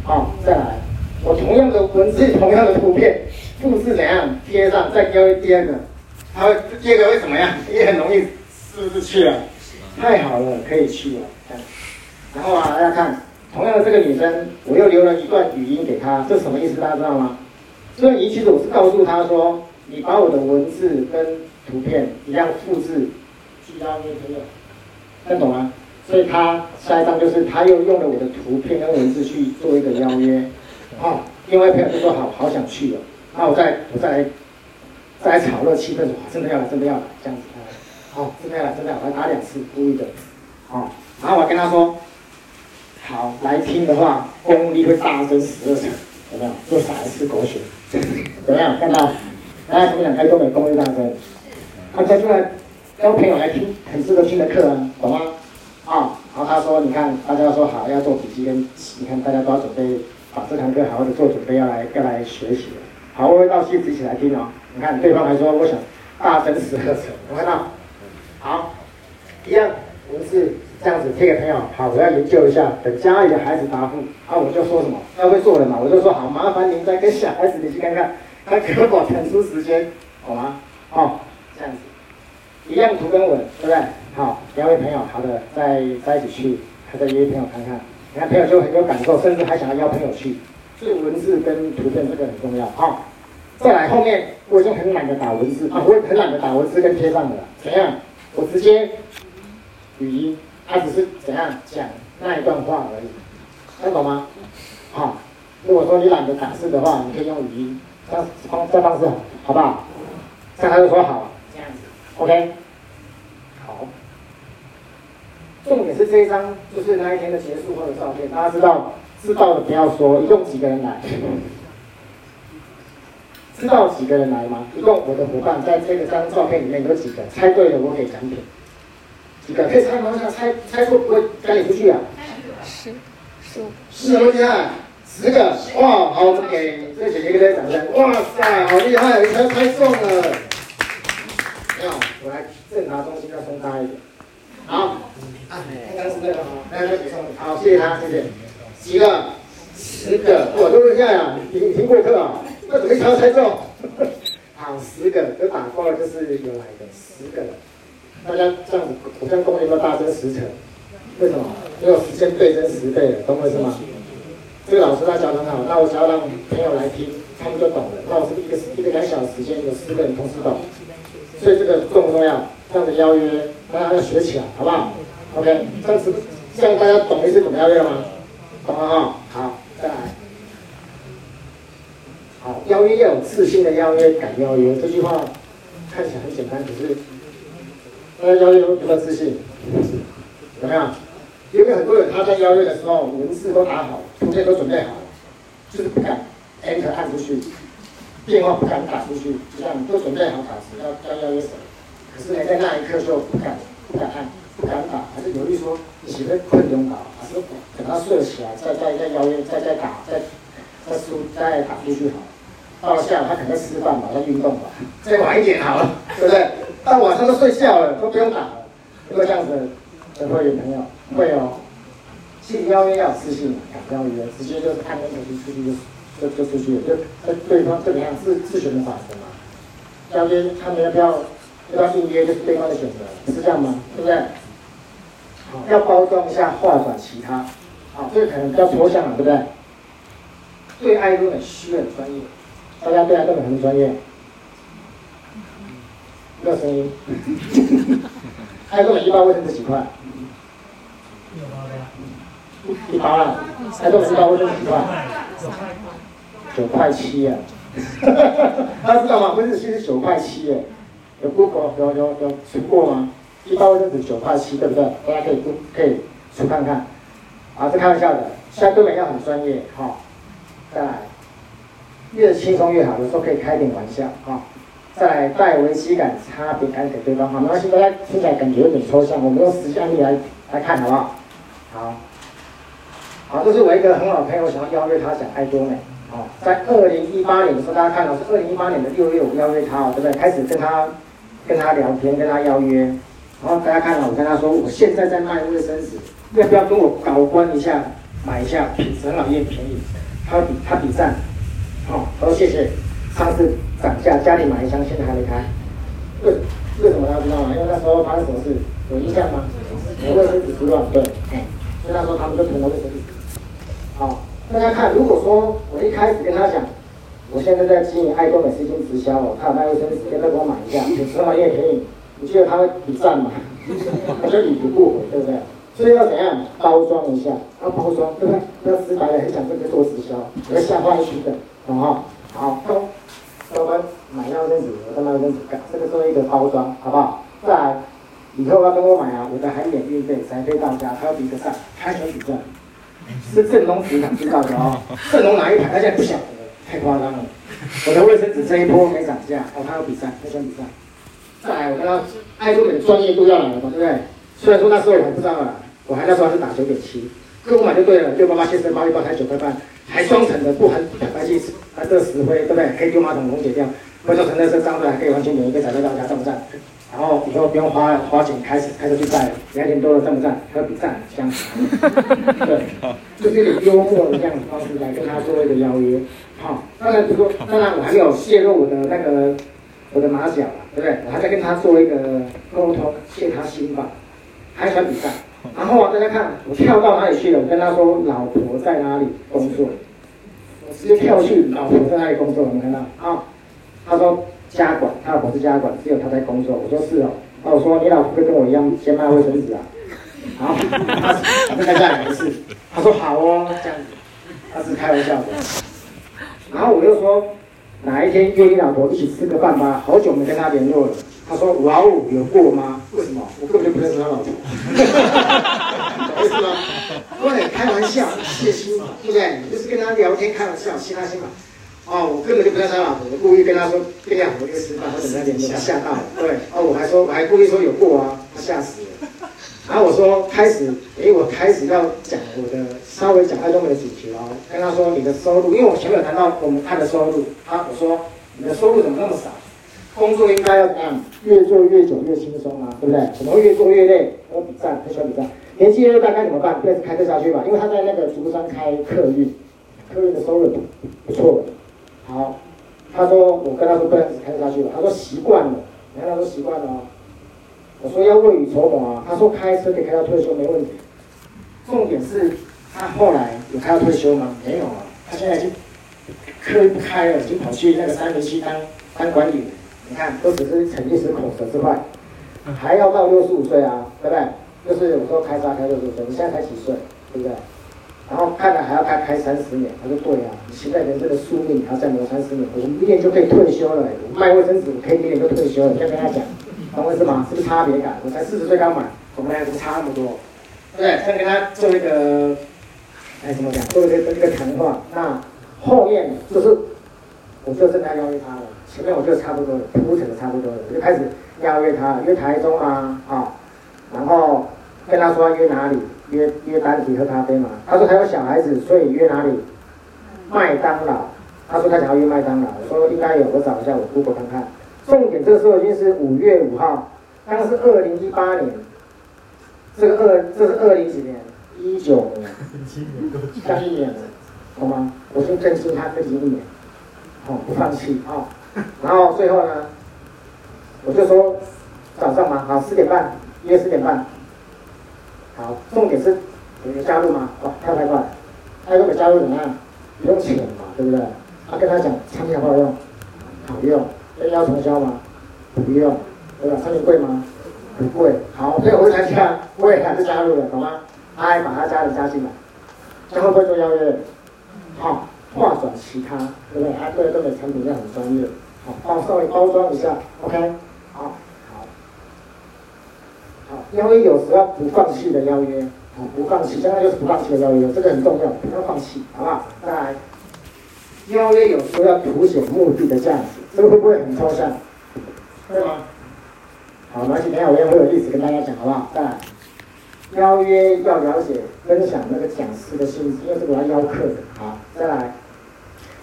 A: 好，再来，我同样的文字，同样的图片，复制怎样贴上，再邀第二个，他会第二个会怎么样？也很容易，是不是去了？太好了，可以去了。然后啊，大家看。同样的这个女生，我又留了一段语音给她，这是什么意思？大家知道吗？这段语音其实我是告诉她说，你把我的文字跟图片一样复制，去邀约朋友，听懂吗？所以他下一张就是他又用了我的图片跟文字去做一个邀约，啊、哦，另外朋友就说好好想去了，那我再我再来再来炒热气氛，真的要来，真的要来，这样子，好、哦，真的要来，真的要来，打两次故意的，好、哦，然后我跟他说。好，来听的话，功力会大增十二成，有没有？又撒一次狗血，怎么样？看到？大家怎么讲？开多美功力大增，他说出来邀朋友来听，很值得听的课啊，懂吗？啊、然后他说，你看，大家说好要做笔记跟，你看大家都要准备，把这堂课好好的做准备，要来要来学习。好，我会到戏子一起来听哦。你看对方还说，我想大声十二成，有没有看到？好，一样文字。这样子贴给朋友，好，我要研究一下，等家里的孩子答复，啊，我就说什么要会做人嘛，我就说好，麻烦您再跟小孩子你去看看，他可否腾出时间，好吗？哦，这样子，一样图跟文，对不对？好，两位朋友，好的，再在一起去，还在约朋友看看，你看朋友就很有感受，甚至还想要邀朋友去，所以文字跟图片这个很重要，好，再来后面我已经很懒得打文字啊，我也很懒得打文字跟贴上的了，怎样？我直接语音。他只是怎样讲那一段话而已，听懂吗？好，如果说你懒得打字的话，你可以用语音，这样方这方式好不好？像他就说好，这样子，OK，好。重点是这一张就是那一天的结束后的照片，大家知道知道的不要说，一共几个人来？知道几个人来吗？一共我的伙伴在这个张照片里面有几个？猜对了我给奖品。几个？可以猜吗？我想猜猜错不会赶你出去啊？
B: 十十五。
A: 十个厉害，十个哇！好，我们给这姐姐一个掌声。哇塞，好厉害，一猜猜中了。没有，我来赠答中心要松开一点。好，应该是这个哈，来来给。好，谢谢他，谢谢。几个？十个，哇，都厉害啊！你听过课啊？那怎么一猜猜中？好，十个，都打过了就是有来的，十个。大家这样子，我这样功力都大增十成。为什么？因为我时间倍增十倍了，懂我意思吗？这个老师他讲得很好，那我只要让朋友来听，他们就懂了。那我是一个一个两小时时间有十个人同时懂，所以这个重不重要？这样的邀约大家要学起来，好不好？OK，这样子这样大家懂一些怎么邀约吗？懂了哈，好，再来。好，邀约要有自信的邀约，敢邀约，这句话看起来很简单，可是大家邀约有没有自信？有没有？因为很多人他在邀约的时候，文字都打好，图片都准备好，就是不敢 enter 按出去，电话不敢打出去，就这样都准备好打字，要要邀约什么？可是呢，在那一刻就不敢不敢按，不敢打，还是犹豫说你喜欢困中打，还是等他睡了起来再再再邀约，再再打，再再输再打出去好。到了下午他可能在吃饭吧，在运动吧，再晚一点好了，对不对？到晚上都睡觉了，都不用打了，因为这样子。的会有朋友会哦，信邀约要有自信，敢邀约，直接就是按个手出去就就就出去了，就对方这个样自自选的法则嘛。邀约他们要不要不要应约，就是对方的选择，是这样吗？对不对？好，要包装一下，化转其他，好，这个可能比较抽象了，对不对？对爱多美需要很专业，大家对爱多美很专业，没有声音。爱多美一包卫生纸几块？一包啊，爱多美一包卫生纸几块？九块七呀！大家 知道吗？卫生纸其实九块七耶，有 Google 有有有数过吗？一包卫生纸九块七，对不对？大家可以可以数看看。啊，是开玩笑的，爱多美要很专业，哈，再来，越轻松越好，有时候可以开点玩笑，哈。再来带危机感，差别感给对方，哈，没关系，大家听起来感觉有点抽象，我们用实际案例来来看，好不好？好，好，这是我一个很好的朋友，想要邀约他讲爱多美，好，在二零一八年的时候，大家看到是二零一八年的六月，我邀约他，对不对？开始跟他跟他聊天，跟他邀约，然后大家看到我跟他说，我现在在卖卫生纸，要不要跟我搞关一下，买一下，品质很好，也便宜，他比他比赞，好，好，谢谢。上次涨价，家里买一箱，现在还没开。为为什么大家知道吗？因为那时候发生什么事？有印象吗？我卫生纸不乱，对。所以那时候他们就囤了卫生纸。好，大家看，如果说我一开始跟他讲，我现在在经营爱多美丝巾直销哦，他有卖卫生纸，要不要给我买一下？有时候也可以。你觉得他会比赞吗？他就理不回，对不对？所以要怎样包装一下？要包装，对不对？要直白的，很讲这个做直销，我要吓坏一群的，懂哈？好，都。我们买卫生纸，我再买卫生纸干，这个作为一个包装，好不好？再来，以后要跟我买啊，我的还免运费，才可以到家，还要比个赞，开什么比赞？是正宗市场知道的哦，正宗哪一排？他现在不晓得，太夸张了。我的卫生纸这一波没涨价，哦，他要比赛，他想比赛。再来，我跟他爱多美的专业度要来了嘛，对不对？虽然说那时候我还不知道啊，我还那时候还是打九点七，跟我买就对了，六八八先生八六八才九块半，还双层的，不含漂白剂。它这石灰对不对？可以丢马桶溶解掉，回收成的是脏的，还可以完全免疫，可以载回到家，赞不赞？然后以后不用花花钱开始开车去载，两点多了赞不赞？还有比赞香，对，就是有幽默的这样子方式来跟他做一个邀约。好，当然比如说，当然我还没有泄露我的那个我的马脚啊，对不对？我还在跟他做一个沟通，泄他心吧，还想比赛。然后啊，大家看我跳到哪里去了？我跟他说，老婆在哪里工作？我直接跳去老婆在哪里工作，有没有看到？啊，他说家管，他老婆是家管，只有他在工作。我说是哦，那我说你老婆会跟我一样先卖卫生纸啊？好，他正在干没事。他说好哦，这样子，他是开玩笑的。然后我又说哪一天约你老婆一起吃个饭吧？好久没跟她联络了。他说哇哦，有过吗？为什么？我根本就不认识他老婆。意思吗？对，开玩笑，谢心嘛，对不对？就是跟他聊天开玩笑，谢他心嘛。哦，我根本就不要他老婆，我故意跟他说跟两个约吃饭，我等他脸都吓到了。对，哦，我还说我还故意说有过啊，他吓死了。然后我说开始，诶，我开始要讲我的稍微讲爱多美的主题哦，跟他说你的收入，因为我前面有谈到我们看的收入，他我说你的收入怎么那么少？工作应该要怎样？越做越久越轻松啊，对不对？怎么会越做越累？我比赛，很喜欢比赛。年纪越大该怎么办？第二次开车下去吧，因为他在那个竹山开客运，客运的收入不错。好，他说我跟他说不能开下去了，他说习惯了，你看他说习惯了哦。我说要未雨绸缪啊，他说开车可以开到退休没问题。重点是他后来有开到退休吗？没有啊，他现在已经客运不开了，已经跑去那个三零七当当管理。你看，都只是逞一时口舌之快，还要到六十五岁啊，对不对？就是我说开车开六十五岁，你现在才几岁，对不对？然后看来还要开开三十年，他说对啊，你现在人生的宿命还要再磨三十年，我明年就可以退休了。卖卫生纸，我可以明年就退休了。你要跟他讲，懂我意思吗？是不是差别感？我才四十岁刚满，我们俩怎么差那么多？对不对？先跟他做一个，哎，怎么讲？做一个一个谈话。那后面就是，我就正在邀约他了。前面我就差不多了，铺陈的差不多了，我就开始邀约他，约台中啊，啊、哦，然后跟他说约哪里。约约单体喝咖啡嘛？他说他有小孩子，所以约哪里？麦当劳。他说他想要约麦当劳。我说应该有，我找一下，我 Google 看看。重点这个时候已经是五月五号，刚刚是二零一八年。这个二这是二零几年？一九年。三年了，好吗？我先更新他更新一年，哦，不放弃啊、然后最后呢，我就说早上嘛，好，四点半约四点半。好，重点是有加入吗？哦，跳太快，他如果加入怎么样？不用钱嘛，对不对？他、跟他讲产品好不好用？好用。要承销吗？不用，对吧？产品贵吗？不贵。好，所以我会参加，我也还是加入了，懂吗？他还把他家人加进来，最后会做邀约？好，化转其他，对不对？他对这个产品要很专业，好，帮我稍微包装一下，OK。好，邀约有时候不放弃的邀约，啊，不放弃，现在就是不放弃的邀约，这个很重要，不要放弃，好不好？再来，邀约有时候要凸显目的的价值，这个会不会很抽象？会吗？好，没关系，等下我也会有例子跟大家讲，好不好？再来，邀约要了解分享那个讲师的性质，因为这个我要邀客的，好，再来，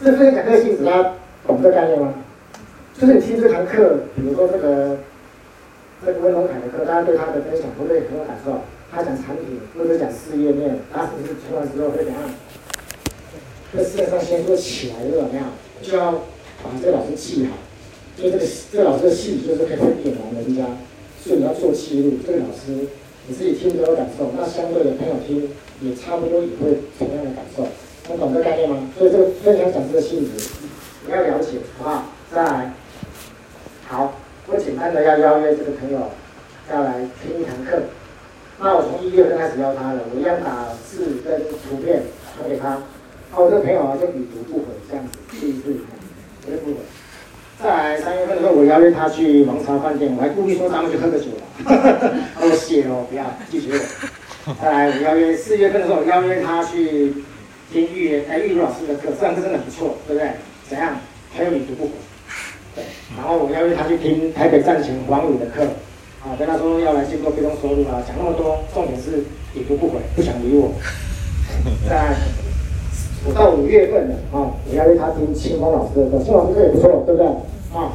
A: 这分享讲课性质，大家懂这个概念吗？就是你听这堂课，比如说这个。这个温龙凯的课，大家对他的分享会不会很有感受？他讲产品或者讲事业面，他是不是听完之后会怎样？这个事业上先做起来又怎么样？就要把这个老师记好，因为这个这个老师的性质就是可以点燃人家，所以你要做记录。这个老师你自己听都有感受，那相对的朋友听也差不多也会同样的感受。能懂这概念吗？所以这个分享讲师的性质你要了解，好不好？再来，好。我简单的要邀约这个朋友，要来听一堂课。那我从一月份开始邀他了，我一样打字跟图片传给他。哦，这个朋友啊就已读不回这样子，第一次绝对不回。再来三月份的时候，我邀约他去王朝饭店，我还故意说咱们去喝个酒了。哦，谢哦，不要拒绝我。再来，我邀约四月份的时候，我邀约他去听玉哎玉如老师的课，这堂课真的很不错，对不对？怎样？还有你读不回。对，然后我邀约他去听台北站前黄宇的课，啊，跟他说要来建构被动收入啊，讲那么多，重点是已读不回，不想理我。再来我到五月份了啊，我要约他听清风老师的课，清风老师课也不错，对不对？啊，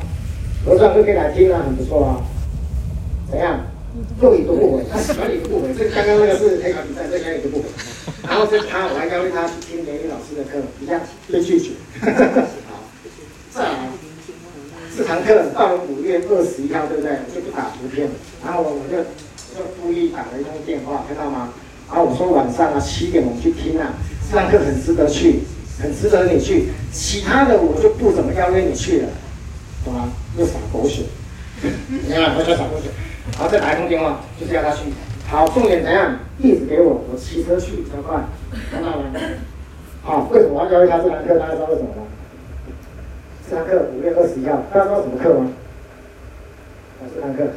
A: 我这堂课可以来听啊，很不错啊。怎样？又一个不回，他喜欢已读不回，这刚刚那个是黑卡比赛，这个已读不回。然后这他我还邀约他去听美女老师的课，一样被拒绝。好，再来。这堂课到了五月二十一号，对不对？我就不打图片了，然后我我就就故意打了一通电话，看到吗？然后我说晚上啊七点我们去听啊，这堂课很值得去，很值得你去。其他的我就不怎么邀约你去了，懂吗？又撒狗血，你看我就撒狗血，然后再打一通电话，就是要他去。好，重点怎样？地址给我，我骑车去比较快，看到吗？好，为什么我要邀约他这堂课？大家知道为什么吗？这堂课五月二十一号，大家知道什么课吗？啊，这堂课，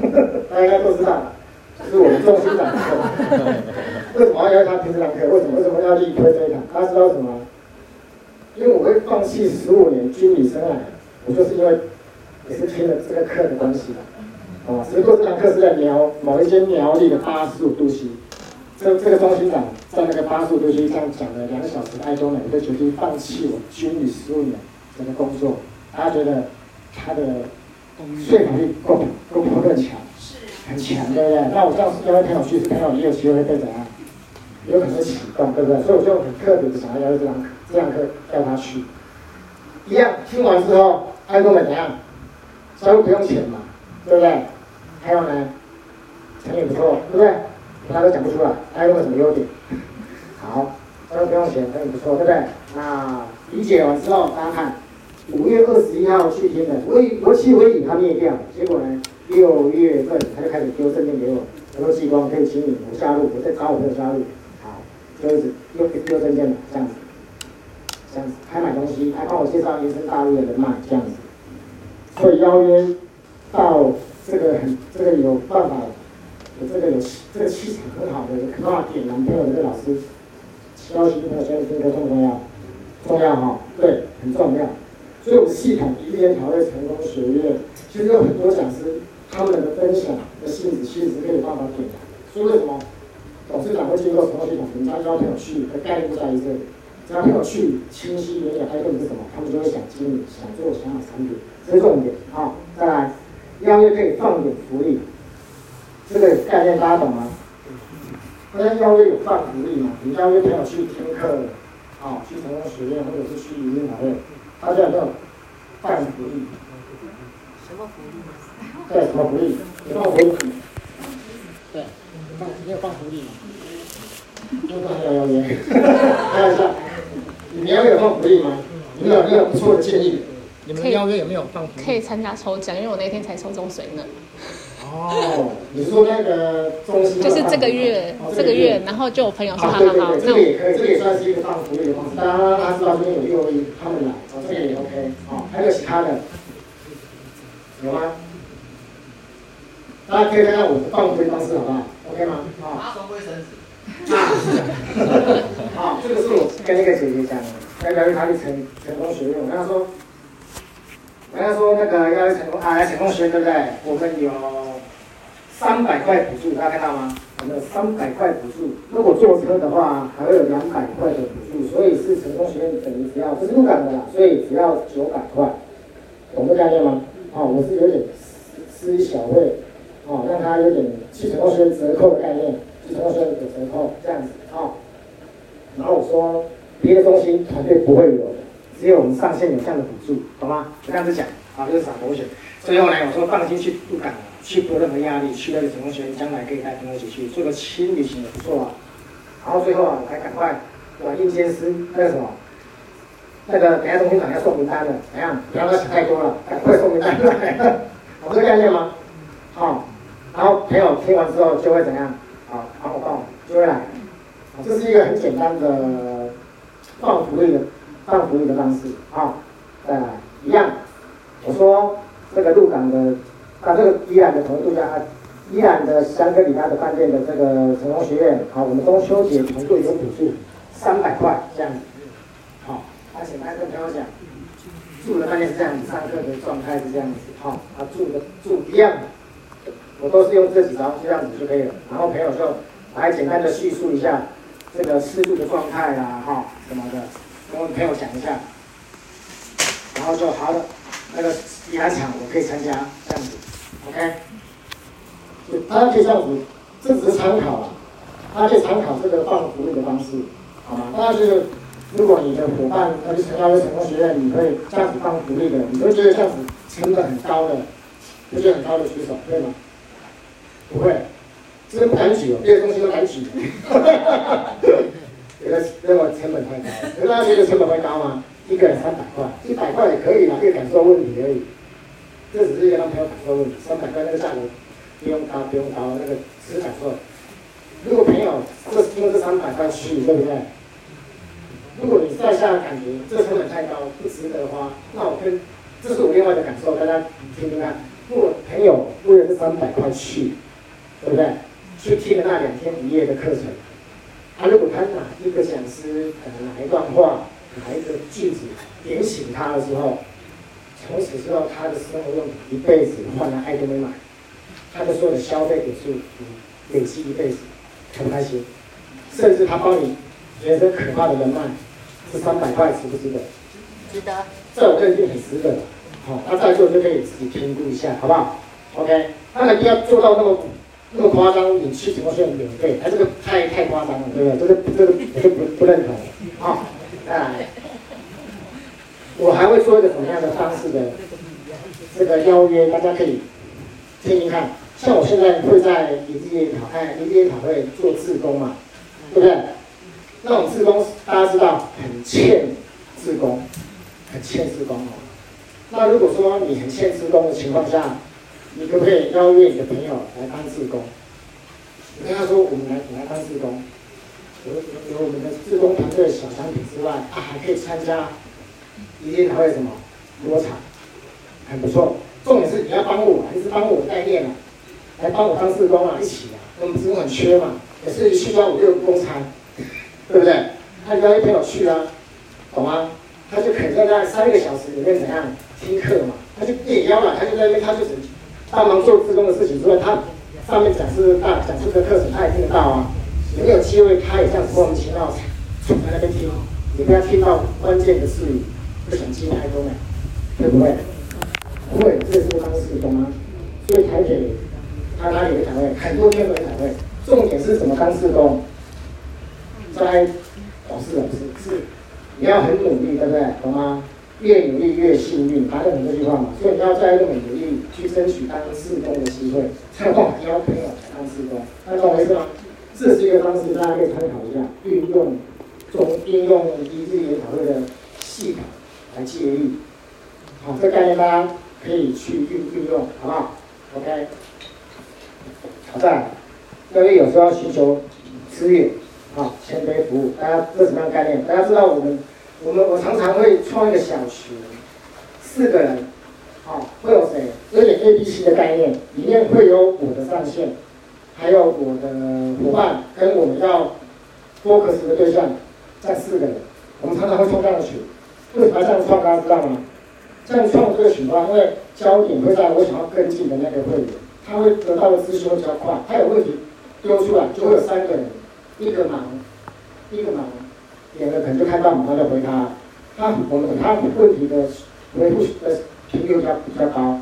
A: 大家应该都知道。是我们中心长的课。为什么要他听这堂课？为什么为什么要力推这一堂？他知道什么？因为我会放弃十五年军旅生涯，我就是因为也是听了这个课的关系的。啊，只不过这堂课是在苗某一间苗栗的八十五度 C。这这个中心长在那个八十五度 C 上讲了两个小时，爱多美，就决定放弃我军旅十五年这个工作。他觉得他的说服力够够不够更强？很强，对不对？那我这样邀约朋友去，朋友也有机会会怎样？有可能会启动，对不对？所以我就很特别的想要邀约这堂课，这堂课叫他去。一样听完之后，爱多美怎样？加入不用钱嘛，对不对？还有呢，成也不错，对不对？他都讲不出来，爱多美什么优点？好，加入不用钱，成也不错，对不对？那理解完之后，大家看，五月二十一号去听的，我以我其实我以他灭掉，结果呢？六月份他就开始丢证件给我，他说：“激光可以请你我加入，我再找我朋友加入。”好，就一直又丢证件了，这样子，这样子还买东西，还帮我介绍延伸大陆的人脉，这样子。所以邀约到这个很这个有办法，有这个有这个气场很好的，可怕点男朋友的这个老师，消息朋友圈听得重不重要？重要哈，对，很重要。所以我们系统一连条的成功学院，其实有很多讲师。他们的分享的性质其实是可以办法点的，所以为什么董事长会经过什么系统？人家邀朋友去的概念在于这里，只要朋友去清晰明了，爱多美是什么，他们就会想经营、想做、想买产品，这是重点。好，再来，邀约可以放点福利，这个概念大家懂吗？大家邀约有放福利吗？你邀约朋友去听课，啊，去成功学院或者是去语音团队，大家有没有放福利？什么福利？对，什么福利？你放福利？对，你放，你有放福利吗？就放幺幺零，开玩笑。你邀约有放福利吗？你有，你有不错的建议。你们邀约有没有放福利？
B: 可以参加抽奖，因为我那天才抽中水呢。
A: 哦，你说那个中
B: 就是这个月，这个月，然后就有朋友说，好好好，
A: 这个也可以，这个也算是一个放福利的方式。当然，他知道这边有六一，他们来，哦，这个也 OK。哦，还有其他的，有吗？大家可以看看我的放飞方式，好不好？OK 吗？好。拿卫生纸。好，这个是我跟那个姐姐讲的，来聊一聊成成功学院。我跟她说，我跟她说那个要成功啊，来成功学院对不对？我们有三百块补助，大家看到吗？我们有三百块补助，如果坐车的话，还会有两百块的补助，所以是成功学院等于只要，这是鹿港的啦，所以只要九百块，懂这概念吗？啊，我是有点私小会。哦，让他有点去成功学折扣的概念，去成功学院有折扣这样子哦。然后我说，别的中心团队不会有的，只有我们上线有这样的补助，懂吗？我这样子讲，啊，就是撒狗血。最后呢，我说放心去鹿港，去不任何压力，去那个成功学院，将来可以带朋友一起去做个轻旅行也不错啊。然后最后啊，我还赶快软硬兼施，那个什么，那个等下中心长要送名单了，怎样？不要他想太多了，赶快送名单来。我这个概念吗？好、哦。然后朋友听完之后就会怎样？好，好，我报，就会来。这是一个很简单的放福利的放福利的方式。好，再来一样。我说这个鹿港的，啊，这个依然的同一度假，宜兰的香格里拉的饭店的这个成功学院，好，我们中秋节团队有补助三百块这样子。好，而且还跟朋友讲，住的饭店是这样子，上课的状态是这样子。好，啊，住的住一样。我都是用这几招，这样子就可以了。然后朋友就来简单的叙述一下这个适度的状态啊，哈，什么的，跟我朋友讲一下。然后就好了，那个第二场我可以参加，这样子，OK。就大家可以这样子，这只是参考了，大家可以参考这个放福利的方式，好吗？大家就是，如果你的伙伴要去成邀成功学院，你会这样子放福利的，你会觉得这样子成本很高的，不是很高的举手，对吗？不会，这个不敢举哦，这个东西都敢举。哈哈哈哈哈！觉得认为成本太高，可是大家觉得成本会高吗？一个人三百块，一百块也可以啦，一个感受问题而已。这只是一个让朋友感受问题，三百块那个价格不用高，不用高，那个只是感受。如果朋友这用这三百块去，对不对？如果你在下感觉这个成本太高，不值得花，那我跟这是我另外的感受，大家听听看。如果朋友为了这三百块去。对不对？去听了那两天一夜的课程。他如果他哪一个讲师，可能哪一段话，哪一个句子点醒他的时候，从此之后他的生活用品一辈子换来爱都没买，他的所有的消费点数累积一辈子，很开心。甚至他帮你觉得可怕的人脉，这三百块值不值得？
B: 值得。
A: 这我认定很值得。好，那在座就可以自己评估一下，好不好？OK，他肯定要做到那么那么夸张，你去什么学免费？他这个太太夸张了，对不对？这个这个我就不不认同。好，再来，我还会做一个什么样的方式的这个邀约？大家可以听听看。像我现在会在理事研讨会，理事研讨会做志工嘛，对不对？那种志工大家知道很欠志工，很欠志工哦。那如果说你很欠志工的情况下，你可不可以邀约你的朋友来当志工？你跟他说，我们来，你来当志工，有有我们的志工团队小商品之外，他还可以参加一定还会什么多场，很不错。重点是你要帮我，还是帮我代练啊？来帮我当志工啊，一起啊，我们志工很缺嘛，也是一去抓五六个公餐，对不对？他邀约朋友去啊，懂吗？他就可以在那三个小时里面怎样？听课嘛，他就也邀了，他就在那边，他就是帮忙做施工的事情之外，他上面讲师大讲师的课程他也听得到啊。没有机会，他也这样莫名其妙坐在那边听，你不要听到关键的事语，不想进台中的，会不会？会，这是当志工吗？所以台北他哪里的台会？很多天的台会，重点是怎么当施工？在老师老师是你要很努力，对不对？懂吗？越努力越幸运，还有很多句话嘛，所以你要在用努力去争取当志工的机会，才有办法邀朋友当志工，那懂我意思吗？这是一个方式，大家可以参考一下，运用中运用一日研讨会的系统来借力，好，这概念大家可以去运运用，好不好？OK，好在，因为有时候要寻求资源，好，谦卑服务，大家这什么样概念？大家知道我们。我们我常常会创一个小群，四个人，好、会有谁？有点 A B C 的概念，里面会有我的上线，还有我的伙伴，跟我们要 focus 的对象，在四个人，我们常常会创这样的群。为什么这样创？大家知道吗？这样创这个群的话，因为焦点会在我想要跟进的那个会员，他会得到的资讯会比较快。他有问题丢出来，就会有三个人，一个忙，一个忙。点了可能就看到马上就回他，他我们他问题的回复的频率比较比较高，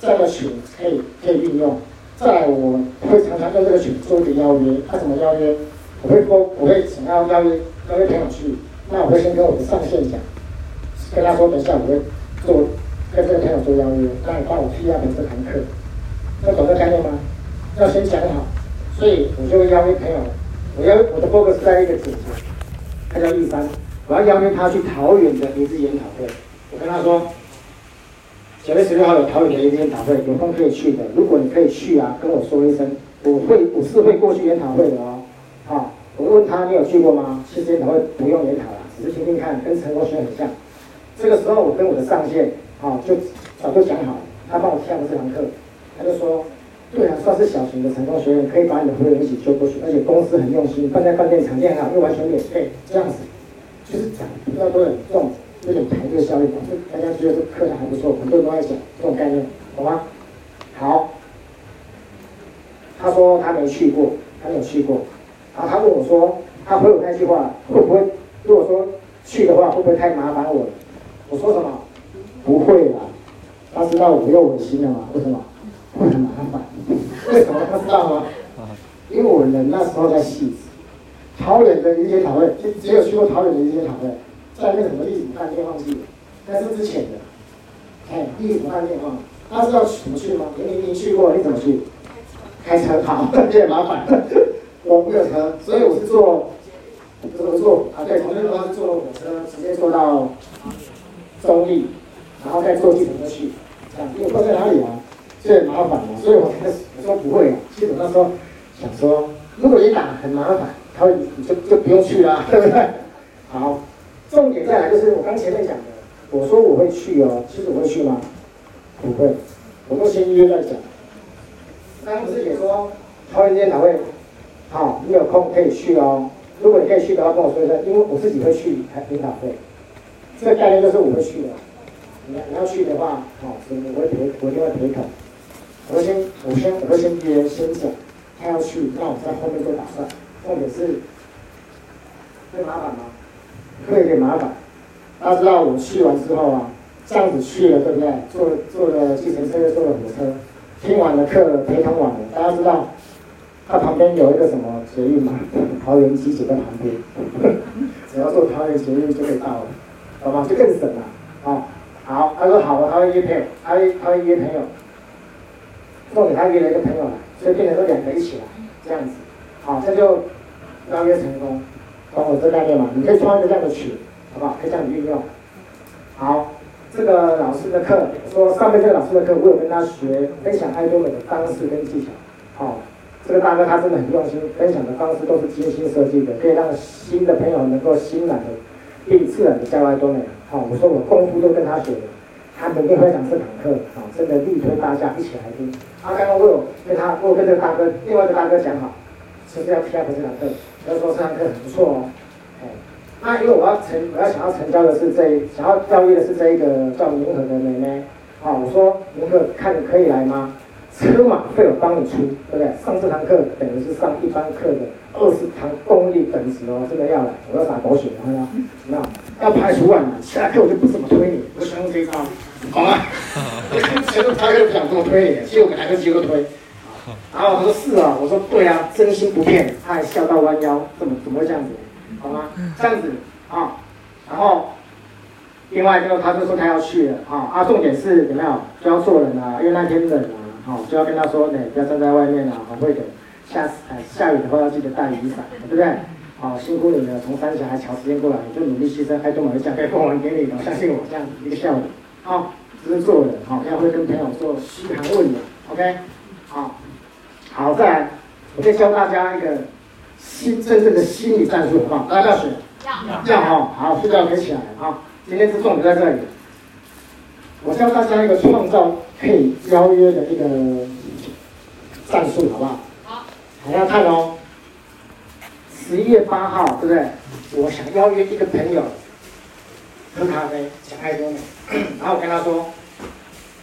A: 这样的群可以可以运用。再来我会常常跟这个群做一个邀约，他怎么邀约？我会说我会想要邀约邀约朋友去，那我会先跟我的上线讲，跟他说等一下我会做跟这个朋友做邀约，那你帮我批下本这堂课，要懂这概念吗？要先讲好，所以我就会邀约朋友，我邀我的 focus 在一个姐姐。他叫玉山，我要邀约他去桃园的一次研讨会。我跟他说，九月十六号有桃园的一日研讨会，有空可以去的。如果你可以去啊，跟我说一声，我会我是会过去研讨会的哦。好、哦，我问他你有去过吗？其实研讨会不用研讨了，只是听听看，跟成功学很像。这个时候我跟我的上线，好、就早就讲好，他帮我上了这堂课，他就说。对啊，算是小型的成功学院，可以把你的会员一起揪过去，而且公司很用心，办在饭店，场地很好，又完全免费，这样子就是讲比较多人重，有点排队效应，就大家觉得这课程还不错，很多人都在讲这种概念，好吗？好，他说他没去过，他没有去过，然后他问我说，他回我那句话会不会？如果说去的话，会不会太麻烦我？我说什么？不会啦，他知道我又违心了嘛？为什么？会很麻烦，为什么他知道吗？因为我人那时候在戏子，桃园的一些讨论，就只有去过桃园的一些讨论，在那个什么历史饭店忘记了，那是之前的，哎，历史饭店忘了，他知道怎么去吗？你你你去过，你怎么去？开车好，有点麻烦，我没有车，所以我是坐，怎么坐啊？对，同学的话是坐火车，直接坐到中坜，然后再坐计程车去，这样，因为坐在哪里啊？这很麻烦嘛，所以我开始我说不会啊。其实我那时候想说，如果你打很麻烦，他会你就就不用去了，对不对？好，重点再来就是我刚前面讲的，我说我会去哦，其实我会去吗？不会，我都先约再讲。刚刚不是也说桃园研讨会，好、你有空可以去哦。如果你可以去的话，跟我说一声，因为我自己会去开研讨会。这个概念就是我会去的。你你要去的话，好、哦，我会陪，我一定会陪同。我会先，我先，我会先约，先讲，他要去，那我在后面做打算。重点是，会麻烦吗？会有点麻烦。大家知道我去完之后啊，这样子去了，对不对？坐坐了计程车，坐了火车，听完了课，陪同完了。大家知道，他旁边有一个什么捷运吗？桃园机捷在旁边，只要坐桃园捷运就可以到了，好吗？就更省了。好，好，他说好，他会约朋友，他会他会约朋友。送给他约了一个朋友来，所以变成说两个一起来，这样子，好，这就邀约成功，懂我这概念吗？你可以创一个这样的群，好不好？可以这样运用。好，这个老师的课，说上面这个老师的课，我有跟他学分享爱多美的方式跟技巧。好，这个大哥他真的很用心，分享的方式都是精心设计的，可以让新的朋友能够欣然的并自然的教爱多美。好，我说我功夫都跟他学的。他肯定会讲这堂课，好，真的力推大家一起来听。啊，刚刚我有跟他，我有跟这个大哥，另外一个大哥讲好，是不是要 P up 这堂课？他说这堂课很不错哦，哎，那因为我要成，我要想要成交的是这一，想要交易的是这一个叫明和的妹妹，啊，我说明和看你可以来吗？车马费我帮你出，对不对？上这堂课等于是上一般课的二十堂公益本子哦，真的要来，我要打狗血，看到没有？要排除万难，其他课我就不怎么推你，我喜欢用这一招。好吗？其实他就不想这么推，其实我们两个机都推。然后他说是啊，我说对啊，真心不骗，他还笑到弯腰，怎么怎么会这样子？好吗？这样子啊，然后另外就他就说他要去了啊啊，重点是有没有就要做人啊，因为那天冷啊，好就要跟他说呢，不要站在外面啊，好会的，下哎下雨的话要记得带雨伞，对不对？好辛苦你了，从三峡还抢时间过来，你就努力牺牲，爱多美的奖杯奉还给你，我相信我这样子一个效果。好，这是做人，哦，要会跟朋友做嘘寒问暖，OK，好，好，再来，我再教大家一个心真正的心理战术，好不好？大家要学，要，要哈，好，睡觉可以起来，啊，今天是重点在这里，我教大家一个创造可以邀约的一个战术，好不好？好，还要看哦，十一月八号，对不对？我想邀约一个朋友。喝咖啡，讲爱多美，然后我跟他说，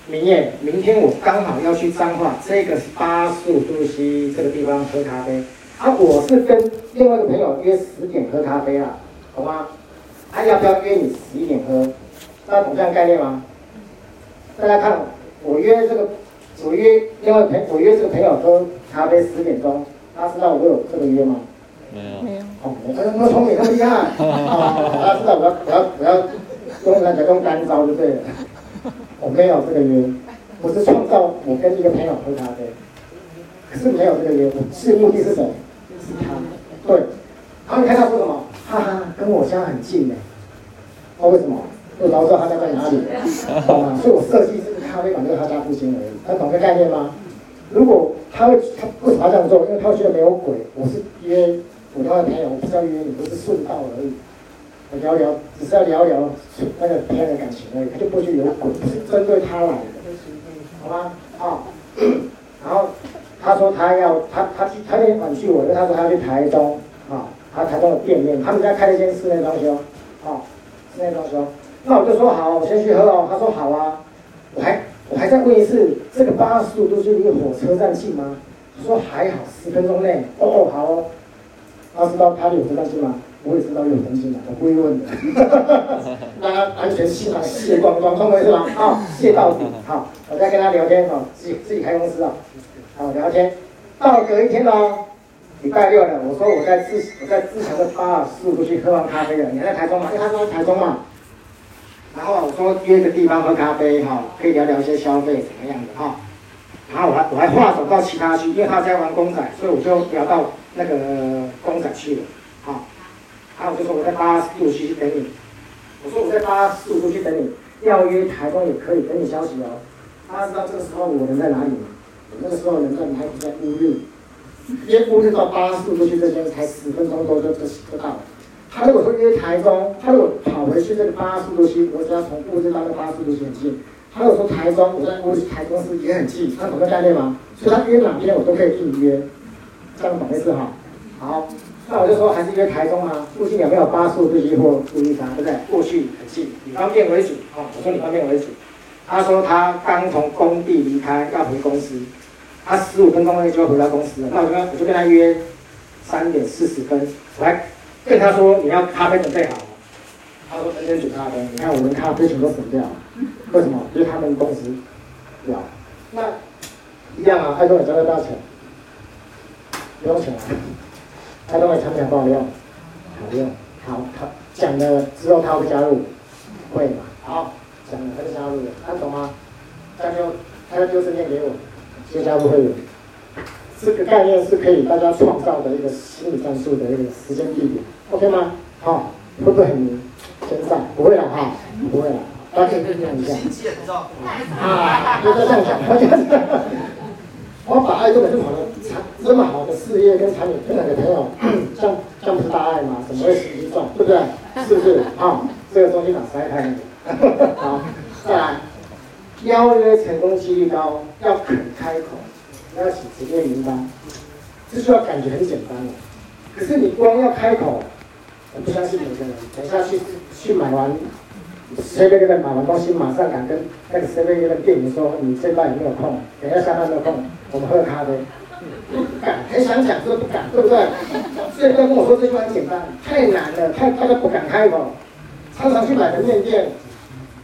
A: 明夜，明天我刚好要去彰化，这个是八十五度 C 这个地方喝咖啡，啊，我是跟另外一个朋友约十点喝咖啡啊，好吗？他要不要约你十一点喝？大家懂这样概念吗？大家看，我约这个，我约另外朋，我约这个朋友喝咖啡十点钟，他知道我有这个约吗？没有，没有。哦，那么聪明，那么厉害。啊，大家知道我要，我要，我要用来用干招就对了。我没有这个约，我是创造我跟一个朋友喝咖啡，可是没有这个约，我是目的是什么？是他。对。他们看到说什么？哈哈，跟我家很近呢。哦，为什么？我早知道他家在哪里。啊，所以我设计这个咖啡馆就是他家附近而已。他懂这概念吗？如果他会，他为什么要这样做？因为他会觉得没有鬼。我是约。普通的朋友，我不是要约你，不是顺道而已。我聊聊，只是要聊聊那个朋友的感情而已，他就不会去有鬼，不是针对他来的，好吗？啊、哦，然后他说他要他他去他那天婉拒我，因为他说他要去台中，啊、哦，他台中的店面，他们家开了一间室内装修，啊、哦，室内装修。那我就说好，我先去喝哦。他说好啊，我还我还在问一次，这个八十五度是离火车站近吗？他说还好，十分钟内。哦哦，好哦。他知道他有这担心吗？我也知道有担心的，我不会问的。大家安全系统卸光光，通没是吧？好，卸到底。好，我再跟他聊天哦，自己自己开公司啊。好，聊天。到隔一天喽，礼拜六了。我说我在自我在自强的八十五去喝完咖啡了。你还在台中吗？因为他说台中嘛。然后我说约个地方喝咖啡哈，可以聊聊一些消费怎么样的哈。然后我还我还话走到其他区，因为他在玩公仔，所以我就聊到。那个公仔去了，然后我就说我在八十五区去等你。我说我在八十五度去等你，要约台中也可以，等你消息哦。他知道这个时候我人在哪里吗？我那个时候人在还不在乌日，约乌日到八十五度去这边才十分钟多就就就到了。他如果说约台中，他如果跑回去这个八十五度去，我只要从乌日到那八十五度去很近。他如果说台中，我在乌日台中是也很近，他懂这概念吗？所以他约哪边我都可以预约。这样懂意思哈？好，那我就说还是约台中啊，附近有没有八树地区或注意啥，对不对？过去很近，以方便为主。哦，我说以方便为主。他说他刚从工地离开，要回公司，他十五分钟内就要回到公司了。那我跟我就跟他约三点四十分，我还跟他说你要咖啡准备好。他说今天煮咖啡，你看我们咖啡全都省掉了，为什么？因为他们公司有。那一样啊，爱多美交得到钱，不用钱啊。爱多美产品好不好用？好用。好，他讲了之后他会加入，会嘛？好，讲了他就加入了，他懂吗？他就他就丢证件给我，就加入会员。这个概念是可以大家创造的一个心理战术的一个时间地点，OK 吗？好，会不会很？真的不会了哈，不会了，大家可以分享一下。啊，就这样讲，我把爱多美这么好的产，这么好的事业跟产品分享给朋友，这样这样不是大爱吗？怎么会实际赚？对不对？是不是？好，这个中心长实在太好，再来，邀约成功几率高，要肯开口，要写职业名单，这需要感觉很简单的，可是你光要开口。我不相信每个人，等一下去去买完，seven eleven 买完东西，马上敢跟那个 seven eleven 店员说，你这班有没有空？等一下下班没有空，我们喝咖啡。不敢，很想讲，这个不敢，对不对？所以不要跟我说这句话很简单，太难了，太他都不敢开口。常常去买的面店，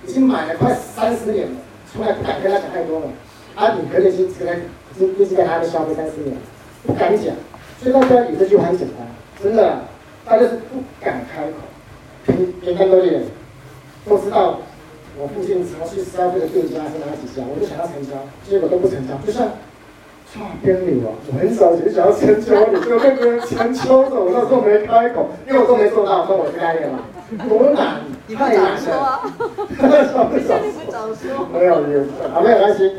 A: 已经买了快三十年了，从来不敢跟他讲太多了。啊，你可以去跟他，一直在他的消费三十年，不敢讲。所以大家有这句话很简单，真的。大家是不敢开口，平平常多年都知道我附近常去消费的店家是哪几家，我就想要成交，结果都不成交。就像差编里哦，我很少就想要成交你，就被别人全抽走，那时候没开口，因为我都没做到，说我是概念嘛，多难，太难了。不早说，不早说，没有没有，啊没有关系，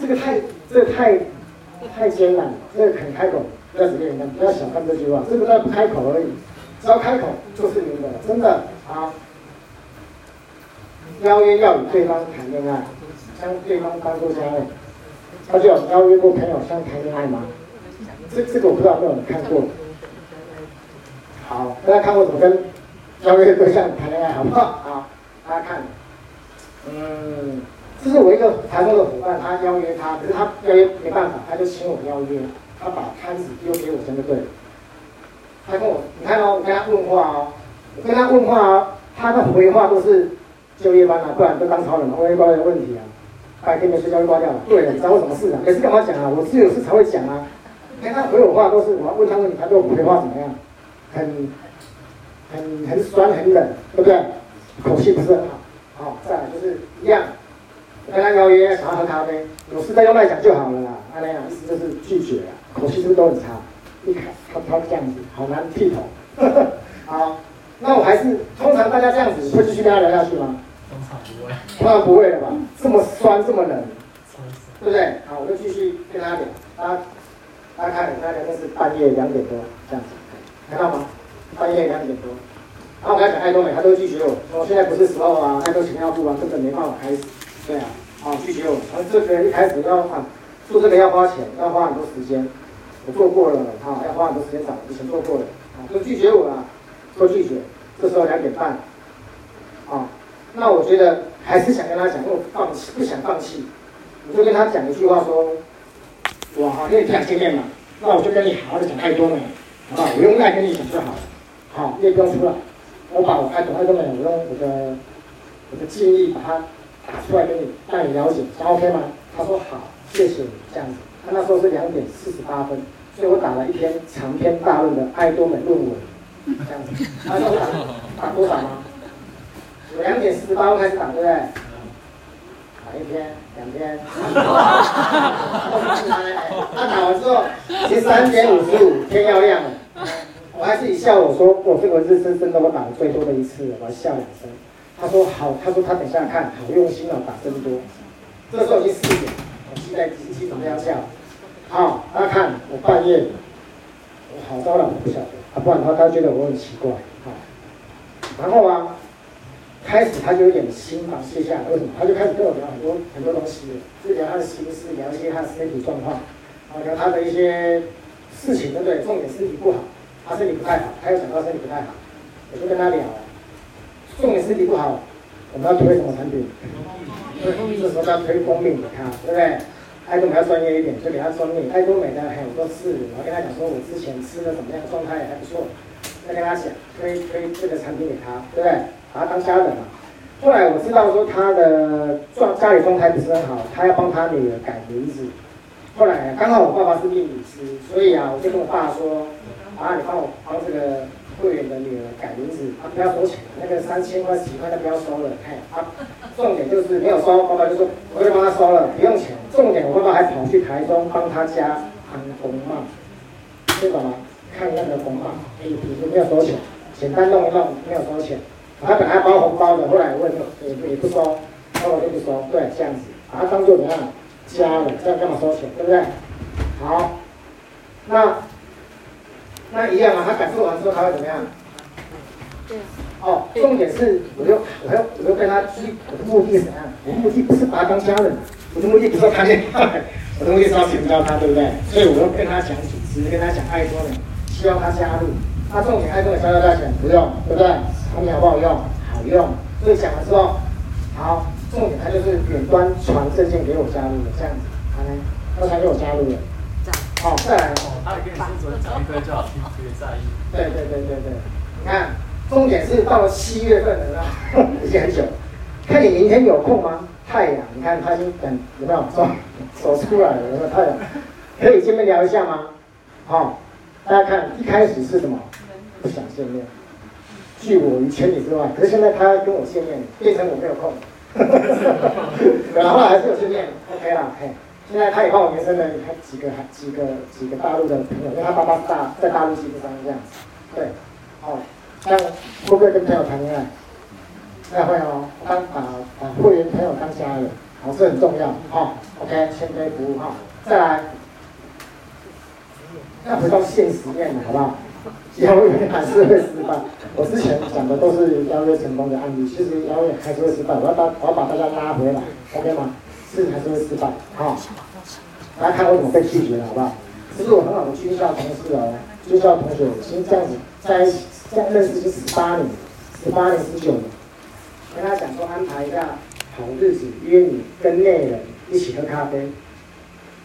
A: 这个太这个太太艰难了，这个肯开口，不要随便不要小看这句话，这个在不开口而已。只要开口就是您的，真的啊！邀约要与对方谈恋爱，将对方当做家人。他就有邀约过朋友像谈恋爱吗？这这个我不知道有没有人看过。好，大家看过怎么跟邀约对象谈恋爱，好不好？好，大家看。嗯，这是我一个台中的伙伴，他邀约他，可是他邀约没办法，他就请我邀约，他把摊子丢给我，真的对。他跟我，你看哦，我跟他问话哦，我跟他问话哦，他的回话都是就业班啊，不然都当超人嘛，万一挂掉问题啊，白天没睡觉就挂掉了。对了，你找我什么事啊？没事干嘛讲啊？我是有事才会讲啊。你看他回我话都是我要问他问题，他对我回话怎么样？很很很酸很冷，对不对？口气不是很好。好，再来就是一样，我跟他邀约想要喝咖啡，有事再用麦讲就好了啦。他那样意思就是拒绝了，口气是不是都很差？你看他他这样子，好难剃头。好，那我还是通常大家这样子会继续跟他聊下去吗？通常不会。通常不会了吧？这么酸这么冷，对不对？好，我就继续跟他聊。他大家看，跟他聊那是半夜两点多这样子，看到吗？半夜两点多。然后我跟他讲爱多美，他都拒绝我，说现在不是时候啊，太多钱要付啊，根本没办法开始。对啊，好拒绝我。然后这个一开始要啊，做这个要花钱，要花很多时间。我做过了，哈，要花很多时间找，以前做过了，啊，都拒绝我了，都拒绝。这时候两点半，啊，那我觉得还是想跟他讲，我放弃，不想放弃，我就跟他讲一句话说，我好，因为不想见面嘛，那我就跟你好好的讲爱多美，好不好？我用爱跟你讲就好了，好，你也不用出来，我把我爱懂爱多美，我用我的我的建议把它打出来给你，让你了解，OK 吗？他说好，谢谢你，这样子。他那时候是两点四十八分，所以我打了一篇长篇大论的爱多美论文，这样子。他说打打多少吗？我两点四十八分开始打，对不对？打一天、两天。他打完之后，其实三点五十五天要亮了。我还自己笑我说，我这个文字是真的我打的最多的一次了，我还笑两声。他说好，他说他等下看，好用心哦，打这么多。这时候已经四点。我期待机器怎么样笑？好，大家看我半夜，我好糟了，我不晓得，啊，不然的话他觉得我很奇怪，好，然后啊，开始他就有点心防卸下来，为什么？他就开始跟我聊很多很多东西，就聊他的心事，聊一些他的身体状况，啊，聊他的一些事情，对不对？重点身体不好，他身体不太好，他又讲到身体不太好，我就跟他聊，重点身体不好，我们要推什么产品？这时候要推蜂蜜给他，对不对？爱多美要专业一点，就给他蜂蜜。爱多美的很多事，我跟他讲说，我之前吃的怎么样，状态还不错，再跟他讲推推这个产品给他，对不对？把他当家人嘛。后来我知道说他的状家里状态不是很好，他要帮他女儿改名字。后来刚好我爸爸是命理师，所以啊，我就跟我爸说，啊，你帮我帮这个会员的女儿改名字，啊，不要收钱，那个三千块几块都不要收了，嘿，啊，重点就是没有收，爸爸就说我就帮他收了，不用钱。重点我爸爸还跑去台中帮他家看风嘛，知道吗？看那个风嘛，哎，也没有收钱，简单弄一弄，没有收钱。他本来包红包的，后来问也也不收，后来就不收，对，这样子，把他当做怎样？家了，这样干嘛收钱，对不对？好，那那一样啊，他感受完之后他会怎么样？对。哦，重点是，我就我要我就跟他去，我的目的是怎样？我的目的不是把他当家人，我的目的不是谈恋爱，我的目的是要请教他，对不对？所以我要跟他讲组织，跟他讲爱多人，希望他加入。那重点爱多美交交大钱不用，对不对？产品好不好用？好用。所以讲了之后，好，重点他就是远端传证件给我加入的，这样子，好嘞，那他给我加入了。好，再来。哦，他也跟你说说讲一个就好，听特别在意。对对对对对，你看，重点是到了七月份了，已经很久。看你明天有空吗？太阳，你看他已经等有没有走走出来了？有没有太阳？可以见面聊一下吗？好，大家看一开始是什么？不想见面。拒我于千里之外，可是现在他跟我见面，变成我没有空，然后还是有见面，OK 啦，嘿，现在他也帮我延伸了他几个还几个几个大陆的朋友，因为他爸爸大在大陆经商这样子，对，哦，那会不会跟朋友谈恋爱？那会哦，当把把会员朋友当家人，好，这很重要，好，OK，谦卑服务哈，再来，要回到现实面了，好不好？邀约还是会失败。我之前讲的都是邀约成功的案例，其实邀约还是会失败。我要把我要把大家拉回来，OK 吗？是还是会失败。好，大家看我怎么被拒绝了，好不好？这是我很好的军校同事哦，军校同学，其实这样子在一起，这样认识是十八年，十八年十九年。跟他讲说安排一下好日子，约你跟内人一起喝咖啡。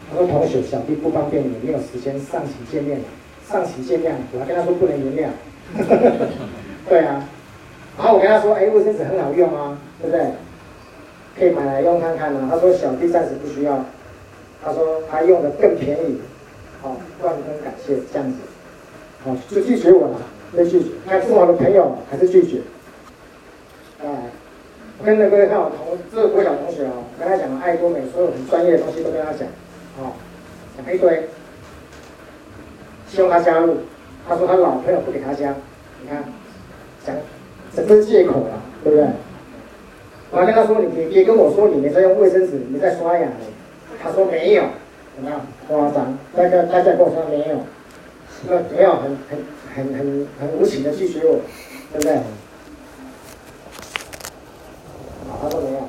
A: 他说同学小弟不方便，也没有时间上起见面了上期见面，我还跟他说不能原谅，对啊，然后我跟他说，哎，卫生纸很好用啊，对不对？可以买来用看看呢、啊。他说小弟暂时不需要，他说他用的更便宜，好、哦，万分感谢这样子，好、哦，就拒绝我了，被拒绝。看是我的朋友还是拒绝？哎，跟那个看我同这个国小同学哦，跟他讲爱多美所有很专业的东西都跟他讲，好、哦，讲一堆。希望他加入，他说他老朋友不给他加，你看，讲，这是借口了，对不对？我还跟他说，你你别跟我说你没在用卫生纸，你在刷牙。他说没有，怎么样？夸张，大家大家跟我说没有，那没有很很很很很无情的拒绝我，对不对？他说没有，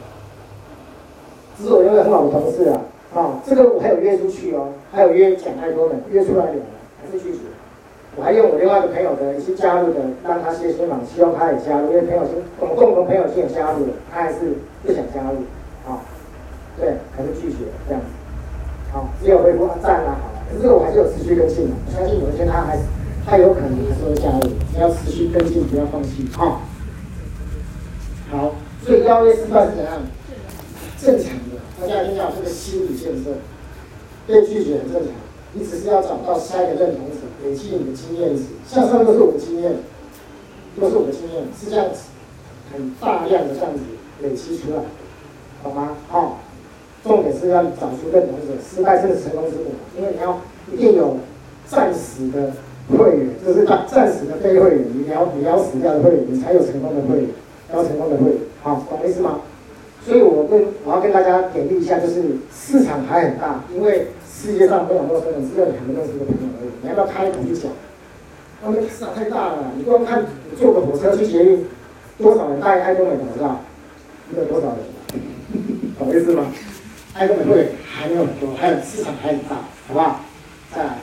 A: 这是我一个很好的同事啊，啊，这个我还有约出去哦，还有约讲太多了，约出来聊。是拒绝，我还用我另外一个朋友的一些加入的，让他谢心嘛，希望他也加入，因为朋友是我们共同朋友已经加入了，他还是不想加入，好，对，还是拒绝这样子，好，只有回复赞啦，好了，可是这个我还是有持续跟进的，我相信有一天他还他有可能还是会加入，只要持续跟进，不要放弃，好，好，所以邀约失败是怎样？正常的，大家一定要这个心理建设，被拒绝很正常。你只是要找到下一个认同者，累积你的经验值。像上都是我的经验，都是我的经验，是这样子，很大量的这样子累积出来，懂吗？好、重点是要找出认同者，失败正是成功之母。因为你要一定有暂时的会员，就是暂暂时的非会员，你要你要死掉的会员，你才有成功的会员，要成功的会员。好，懂意思吗？所以我跟我要跟大家点滴一下，就是市场还很大，因为。世界上没有多少人，只有两个认识的朋友而已。你要不要开口去讲？那个市场太大了，你光看坐个火车去捷运，多少人带爱多美的口罩？你有多少人？懂意思吗？爱多美会还没有很多，还有市场还很大，好不好？再来，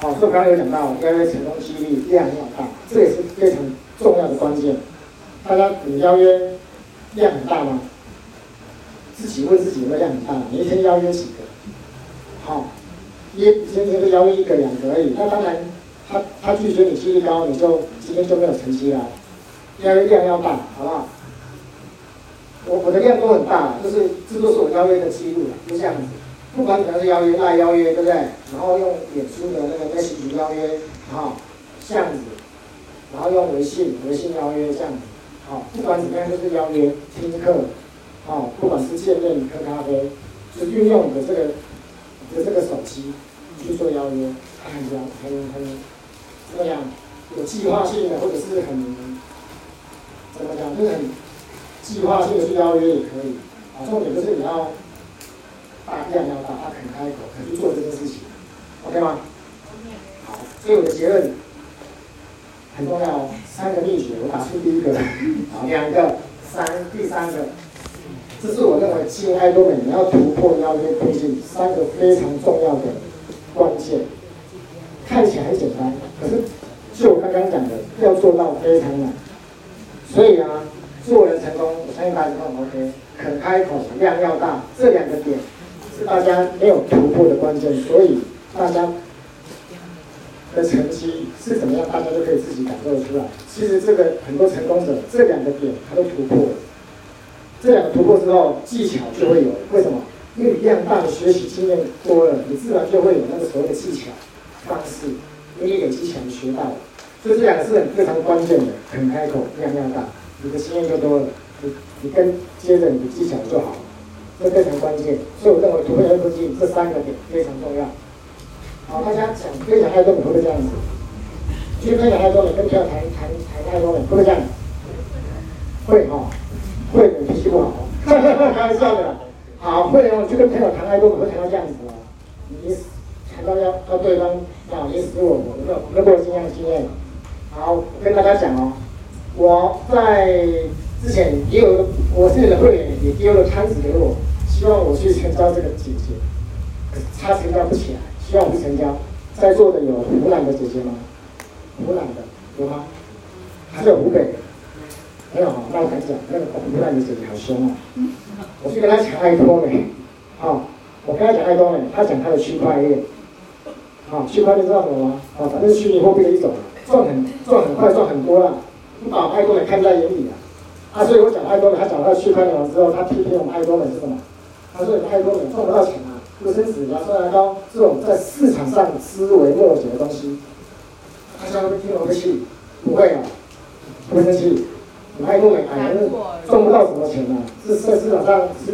A: 好，所以刚才有讲到邀约成功几率量要大，这也是非常重要的关键。大家你邀约量很大吗？自己问自己有没有量很大？你一天邀约几个？好，约今天就邀约一个两个而已。那当然，他他拒绝你几率高，你就今天就没有成绩了。邀约量要大，好不好？我我的量都很大，就是这都是我邀约的记录，就这样子。不管怎样是邀约，赖邀约，对不对？然后用脸书的那个 message 邀约，好，这样子。然后用微信微信邀约这样子，好，不管怎么样都是邀约听课，好，不管是见面喝咖啡，就是运用你的这个你的这个手机去做邀约，很很很怎么样？有计划性的，或者是很怎么讲，就是很。计划性的去邀约也可以，啊，重点就是你要大量要大，他肯开口，肯去做这件事情，OK 吗？好，所以我的结论很重要，三个秘诀，我打出第一个，两个，三，第三个，这是我认为经营爱多美你要突破邀约推进三个非常重要的关键。看起来很简单，可是就我刚刚讲的，要做到非常难，所以啊。做人成功，我相信大家都很 OK。肯开口，量要大，这两个点是大家没有突破的关键，所以大家的成绩是怎么样，大家都可以自己感受出来。其实这个很多成功者这两个点他都突破了，这两个突破之后，技巧就会有。为什么？因为你量大的学习经验多了，你自然就会有那个所谓的技巧方式，因为你累积起来学到了。所以这两个是很非常关键的，肯开口，量要大。你的经验就多了，你你跟接着你的技巧就好了，这非常关键。所以我认为突破邀约困境这三个点非常重要。好，大家想分享爱多你会不会这样子？去分享太多你，跟朋友谈谈谈太多美会不会这样子？会哈、哦，会的脾气不好，开玩笑的。好，会哦，就跟朋友谈爱多美会谈到这样子哦。你谈到要要对方啊，你死我活，有没有？有没有经验经验？好，跟大家讲哦。我在之前也有一个，我是你的会员，也丢了摊子给我，希望我去成交这个姐姐，可是她成交不起来，希望我去成交。在座的有湖南的姐姐吗？湖南的有吗？还是有湖北的？没有哈，那我敢讲，那个湖南的姐姐好凶哦！我去跟他讲爱多美，好，我跟他讲爱多美，他讲他的区块链，好，区块链知道什么吗？好，反正是虚拟货币的一种，赚很赚很快，赚很多了。不把爱多美看在眼里啊！啊，所以我讲爱多美，他讲他区块链完之后，他批评我们爱多美是什么？他说你爱多美赚不到钱啊，不生死，然后收高，这种在市场上思维末节的东西，他现在会听我的气？不会啊，不会生气。你爱多美哎，赚不到什么钱啊，是在市场上是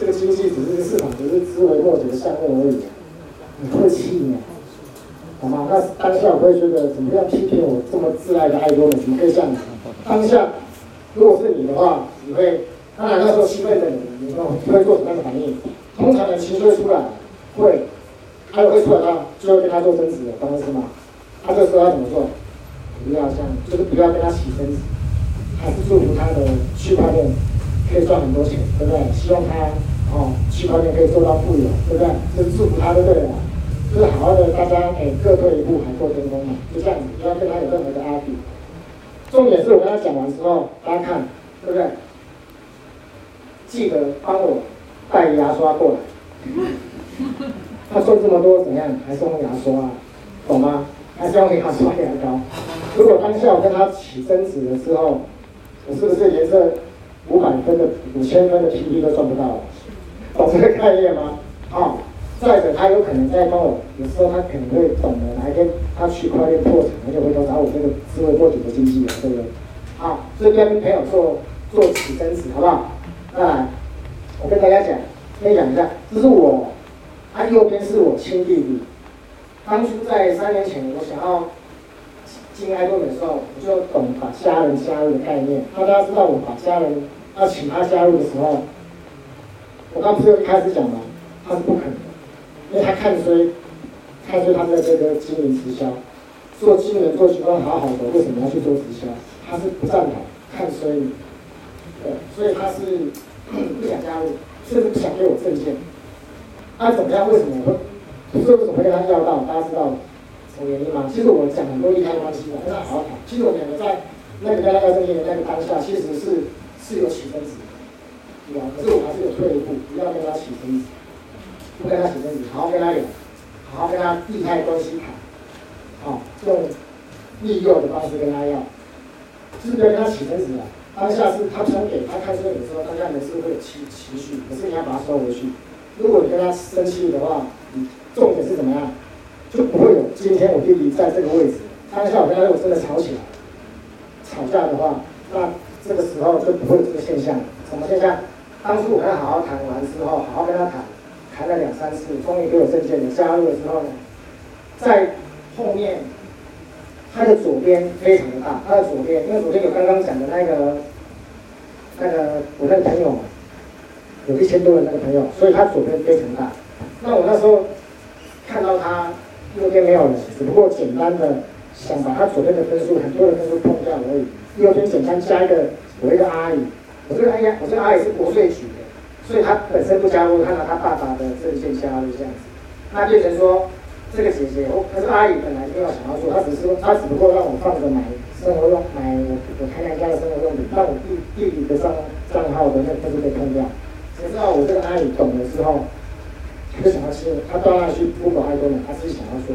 A: 这个经济只是市场只是枝微末节的项目而已，你会气吗？好吗？那当下我会觉得怎么样批评我这么挚爱的爱多美？怎么可以这样子？当下如果是你的话，你会当然那时候兴奋的你，你会做什么样的反应？通常的情绪会出来，会，他会出来，他就会跟他做争执的，懂我意思吗？他这个时候要怎么做？不要这样，就是不要跟他起争执，还是祝福他的区块链可以赚很多钱，对不对？希望他哦，区块链可以做到富有，对不对？就是祝福他就对了。就是好好的，大家哎，各退一步，海阔天空嘛，就这样，不要跟他有任何的阿比。重点是我跟他讲完之后，大家看，对不对？记得帮我带牙刷过来。他说这么多怎样？还是用牙刷啊？懂吗？还是用牙刷牙膏？如果当下我跟他起争执了之后，我是不是连这五百分的、五千分的 PP 都赚不到？懂这个概念吗？啊、再者，他有可能在帮我，有时候他可能会懂得哪一天他区块链破产，他就回头找我这个枝微末节的经纪人，对不对？好，这边跟朋友做做起争执，好不好？再来，我跟大家讲，分享一下，这是我，他右边是我亲弟弟。当初在三年前，我想要进爱多的时候，我就懂把家人加入的概念。那大家知道我把家人要请他加入的时候，我刚不是一开始讲吗？他是不可能。因为他看衰，看衰他在这个经营直销，做经营做习惯好好的，为什么要去做直销？他是不赞同，看衰你，对，所以他是不想加入，甚至不想给我证件。那、怎么样？为什么会？不是为什么会跟他要到？大家知道，什么原因吗？其实我讲很多利害关系的，跟他好好谈。其实我们两个在那个跟他要证件的那个当下，其实是是有起争执的，对吧？可是我还是有退一步，不要跟他起争执，不跟他起争执，好好跟他聊，好好跟他利害关系谈，好，用利诱的方式跟他要，是不要跟他起争执了。当下是他想给他看这个的时候，当下人是会有情情绪，可是你要把它收回去。如果你跟他生气的话，你重点是怎么样？就不会有今天我弟弟在这个位置。当下我跟他如果真的吵起来，吵架的话，那这个时候就不会有这个现象。什么现象？当初我跟他好好谈完之后，好好跟他谈，谈了两三次，终于给我证件的加入的时候呢，在后面。他的左边非常的大，他的左边，因为昨天有刚刚讲的那个，那个我那个朋友，有一千多人那个朋友，所以他左边非常大。那我那时候看到他右边没有人，只不过简单的想把他左边的分数，很多的分数碰掉而已。右边简单加一个我一个阿姨，我这个哎呀，我这个阿姨是国税局的，所以她本身不加入，看到她爸爸的证件加入这样子，那变成说。这个姐姐，我可是阿姨本来就要想要做，她只是，她只不过让我放着买生活用，买我我台南家的生活用品，让我弟弟弟的账账号的那个分数被碰掉。谁知道我这个阿姨懂了之后，她就想要亲，他到那去不管爱多美，他自己想要做，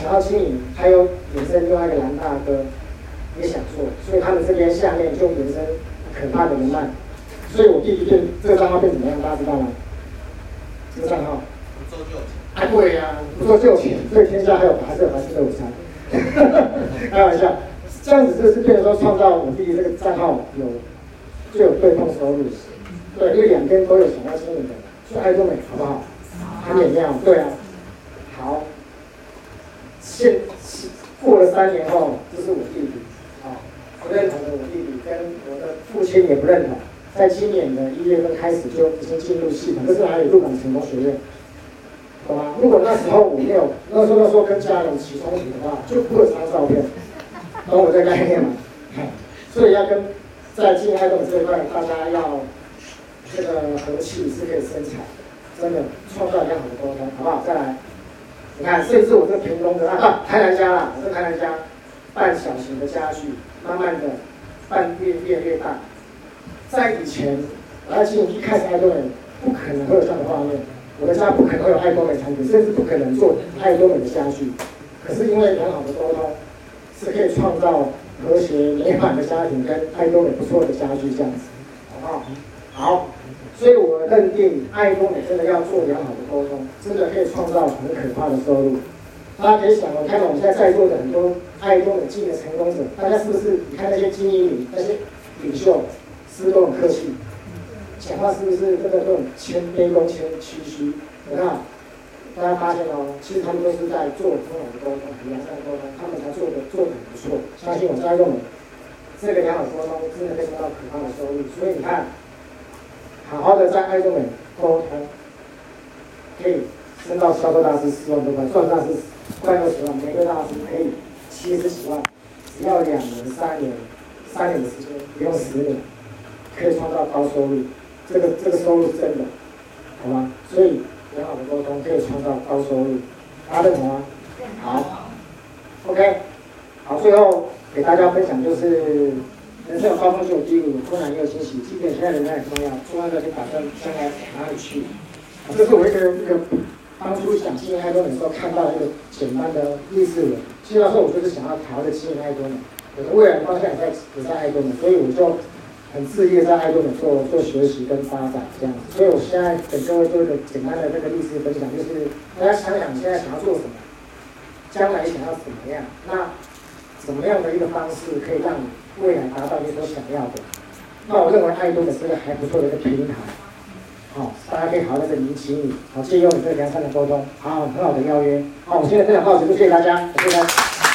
A: 想要经营，还有延伸另外一个蓝大哥也想做，所以他们这边下面就延伸可怕的人脉，所以我弟弟变这个账号变怎么样，大家知道吗？这个账号。还对呀，不说就钱，所以天下还有白色还是有三，开玩笑，这样子就是变成说创造我弟弟这个账号有就有被动收入，对，因为两边都有想要经营的，所以爱多美好不好？很美妙，对啊，好，现过了三年后，这是我弟弟，啊，不认同的我弟弟跟我的父亲也不认同，在今年的一月份开始就已经进入系统，这是哪里入港成功学院。懂吗？如果那时候我没有，那时候那时候跟家人起冲突的话，就不会有这张照片。懂我这概念吗？所以要跟在进爱多美这一块，大家要这个和气是可以生财，真的创造良好的沟通，好不好？再来，你看，甚至我这屏东的啊，台南家啦，我这台南家办小型的家具，慢慢的办越越越大。在以前，我要经营一开始爱多美，不可能会有这样的画面。我的家不可能会有爱多美产品，甚至不可能做爱多美的家具。可是因为良好的沟通，是可以创造和谐美满的家庭，跟爱多美不错的家具这样子，好不好？好，所以我认定爱多美真的要做良好的沟通，真的可以创造很可怕的收入。大家可以想，我看到我们现在在座的很多爱多美经营的成功者，大家是不是？你看那些精英那些领袖，是不是都很客气？讲话是不是真的都很谦卑恭谦虚虚？你看，大家发现哦，其实他们都是在做很好的沟通，很良善的沟通，他们才做的做的很不错。相信我，在用这个良好沟通，真的可以得到可怕的收入。所以你看，好好的在爱多美沟通，可以升到销售大师四万多块，算大师快二十万，每个大师可以七十几万，只要两年、三年、三年的时间，不用十年，可以创造高收入。这个这个收入是真的，好吗？所以良好的沟通可以创造高收入，大家认同吗？好，OK，好，最后给大家分享就是，人生有高峰就有低谷，困难也有惊喜，即便现在人很重要，重要的就打算将来哪里去？这是我一个一个当初想进爱多能够看到一个简单的励志文，其实那时候我就是想要调的经营爱多美，我的未来方向也在也在爱多美，所以我就。很自意在爱多能做做学习跟发展这样子，所以我现在给各位做一个简单的这个历史分享，就是大家想想你现在想要做什么，将来想要怎么样，那怎么样的一个方式可以让你未来达到你所想要的？那我认为爱多美是个还不错的一个平台，好，大家可以好好的理解你，好，借用你这个良善的沟通，好，很好的邀约，好，我现在分享到此，谢谢大家，谢谢大家。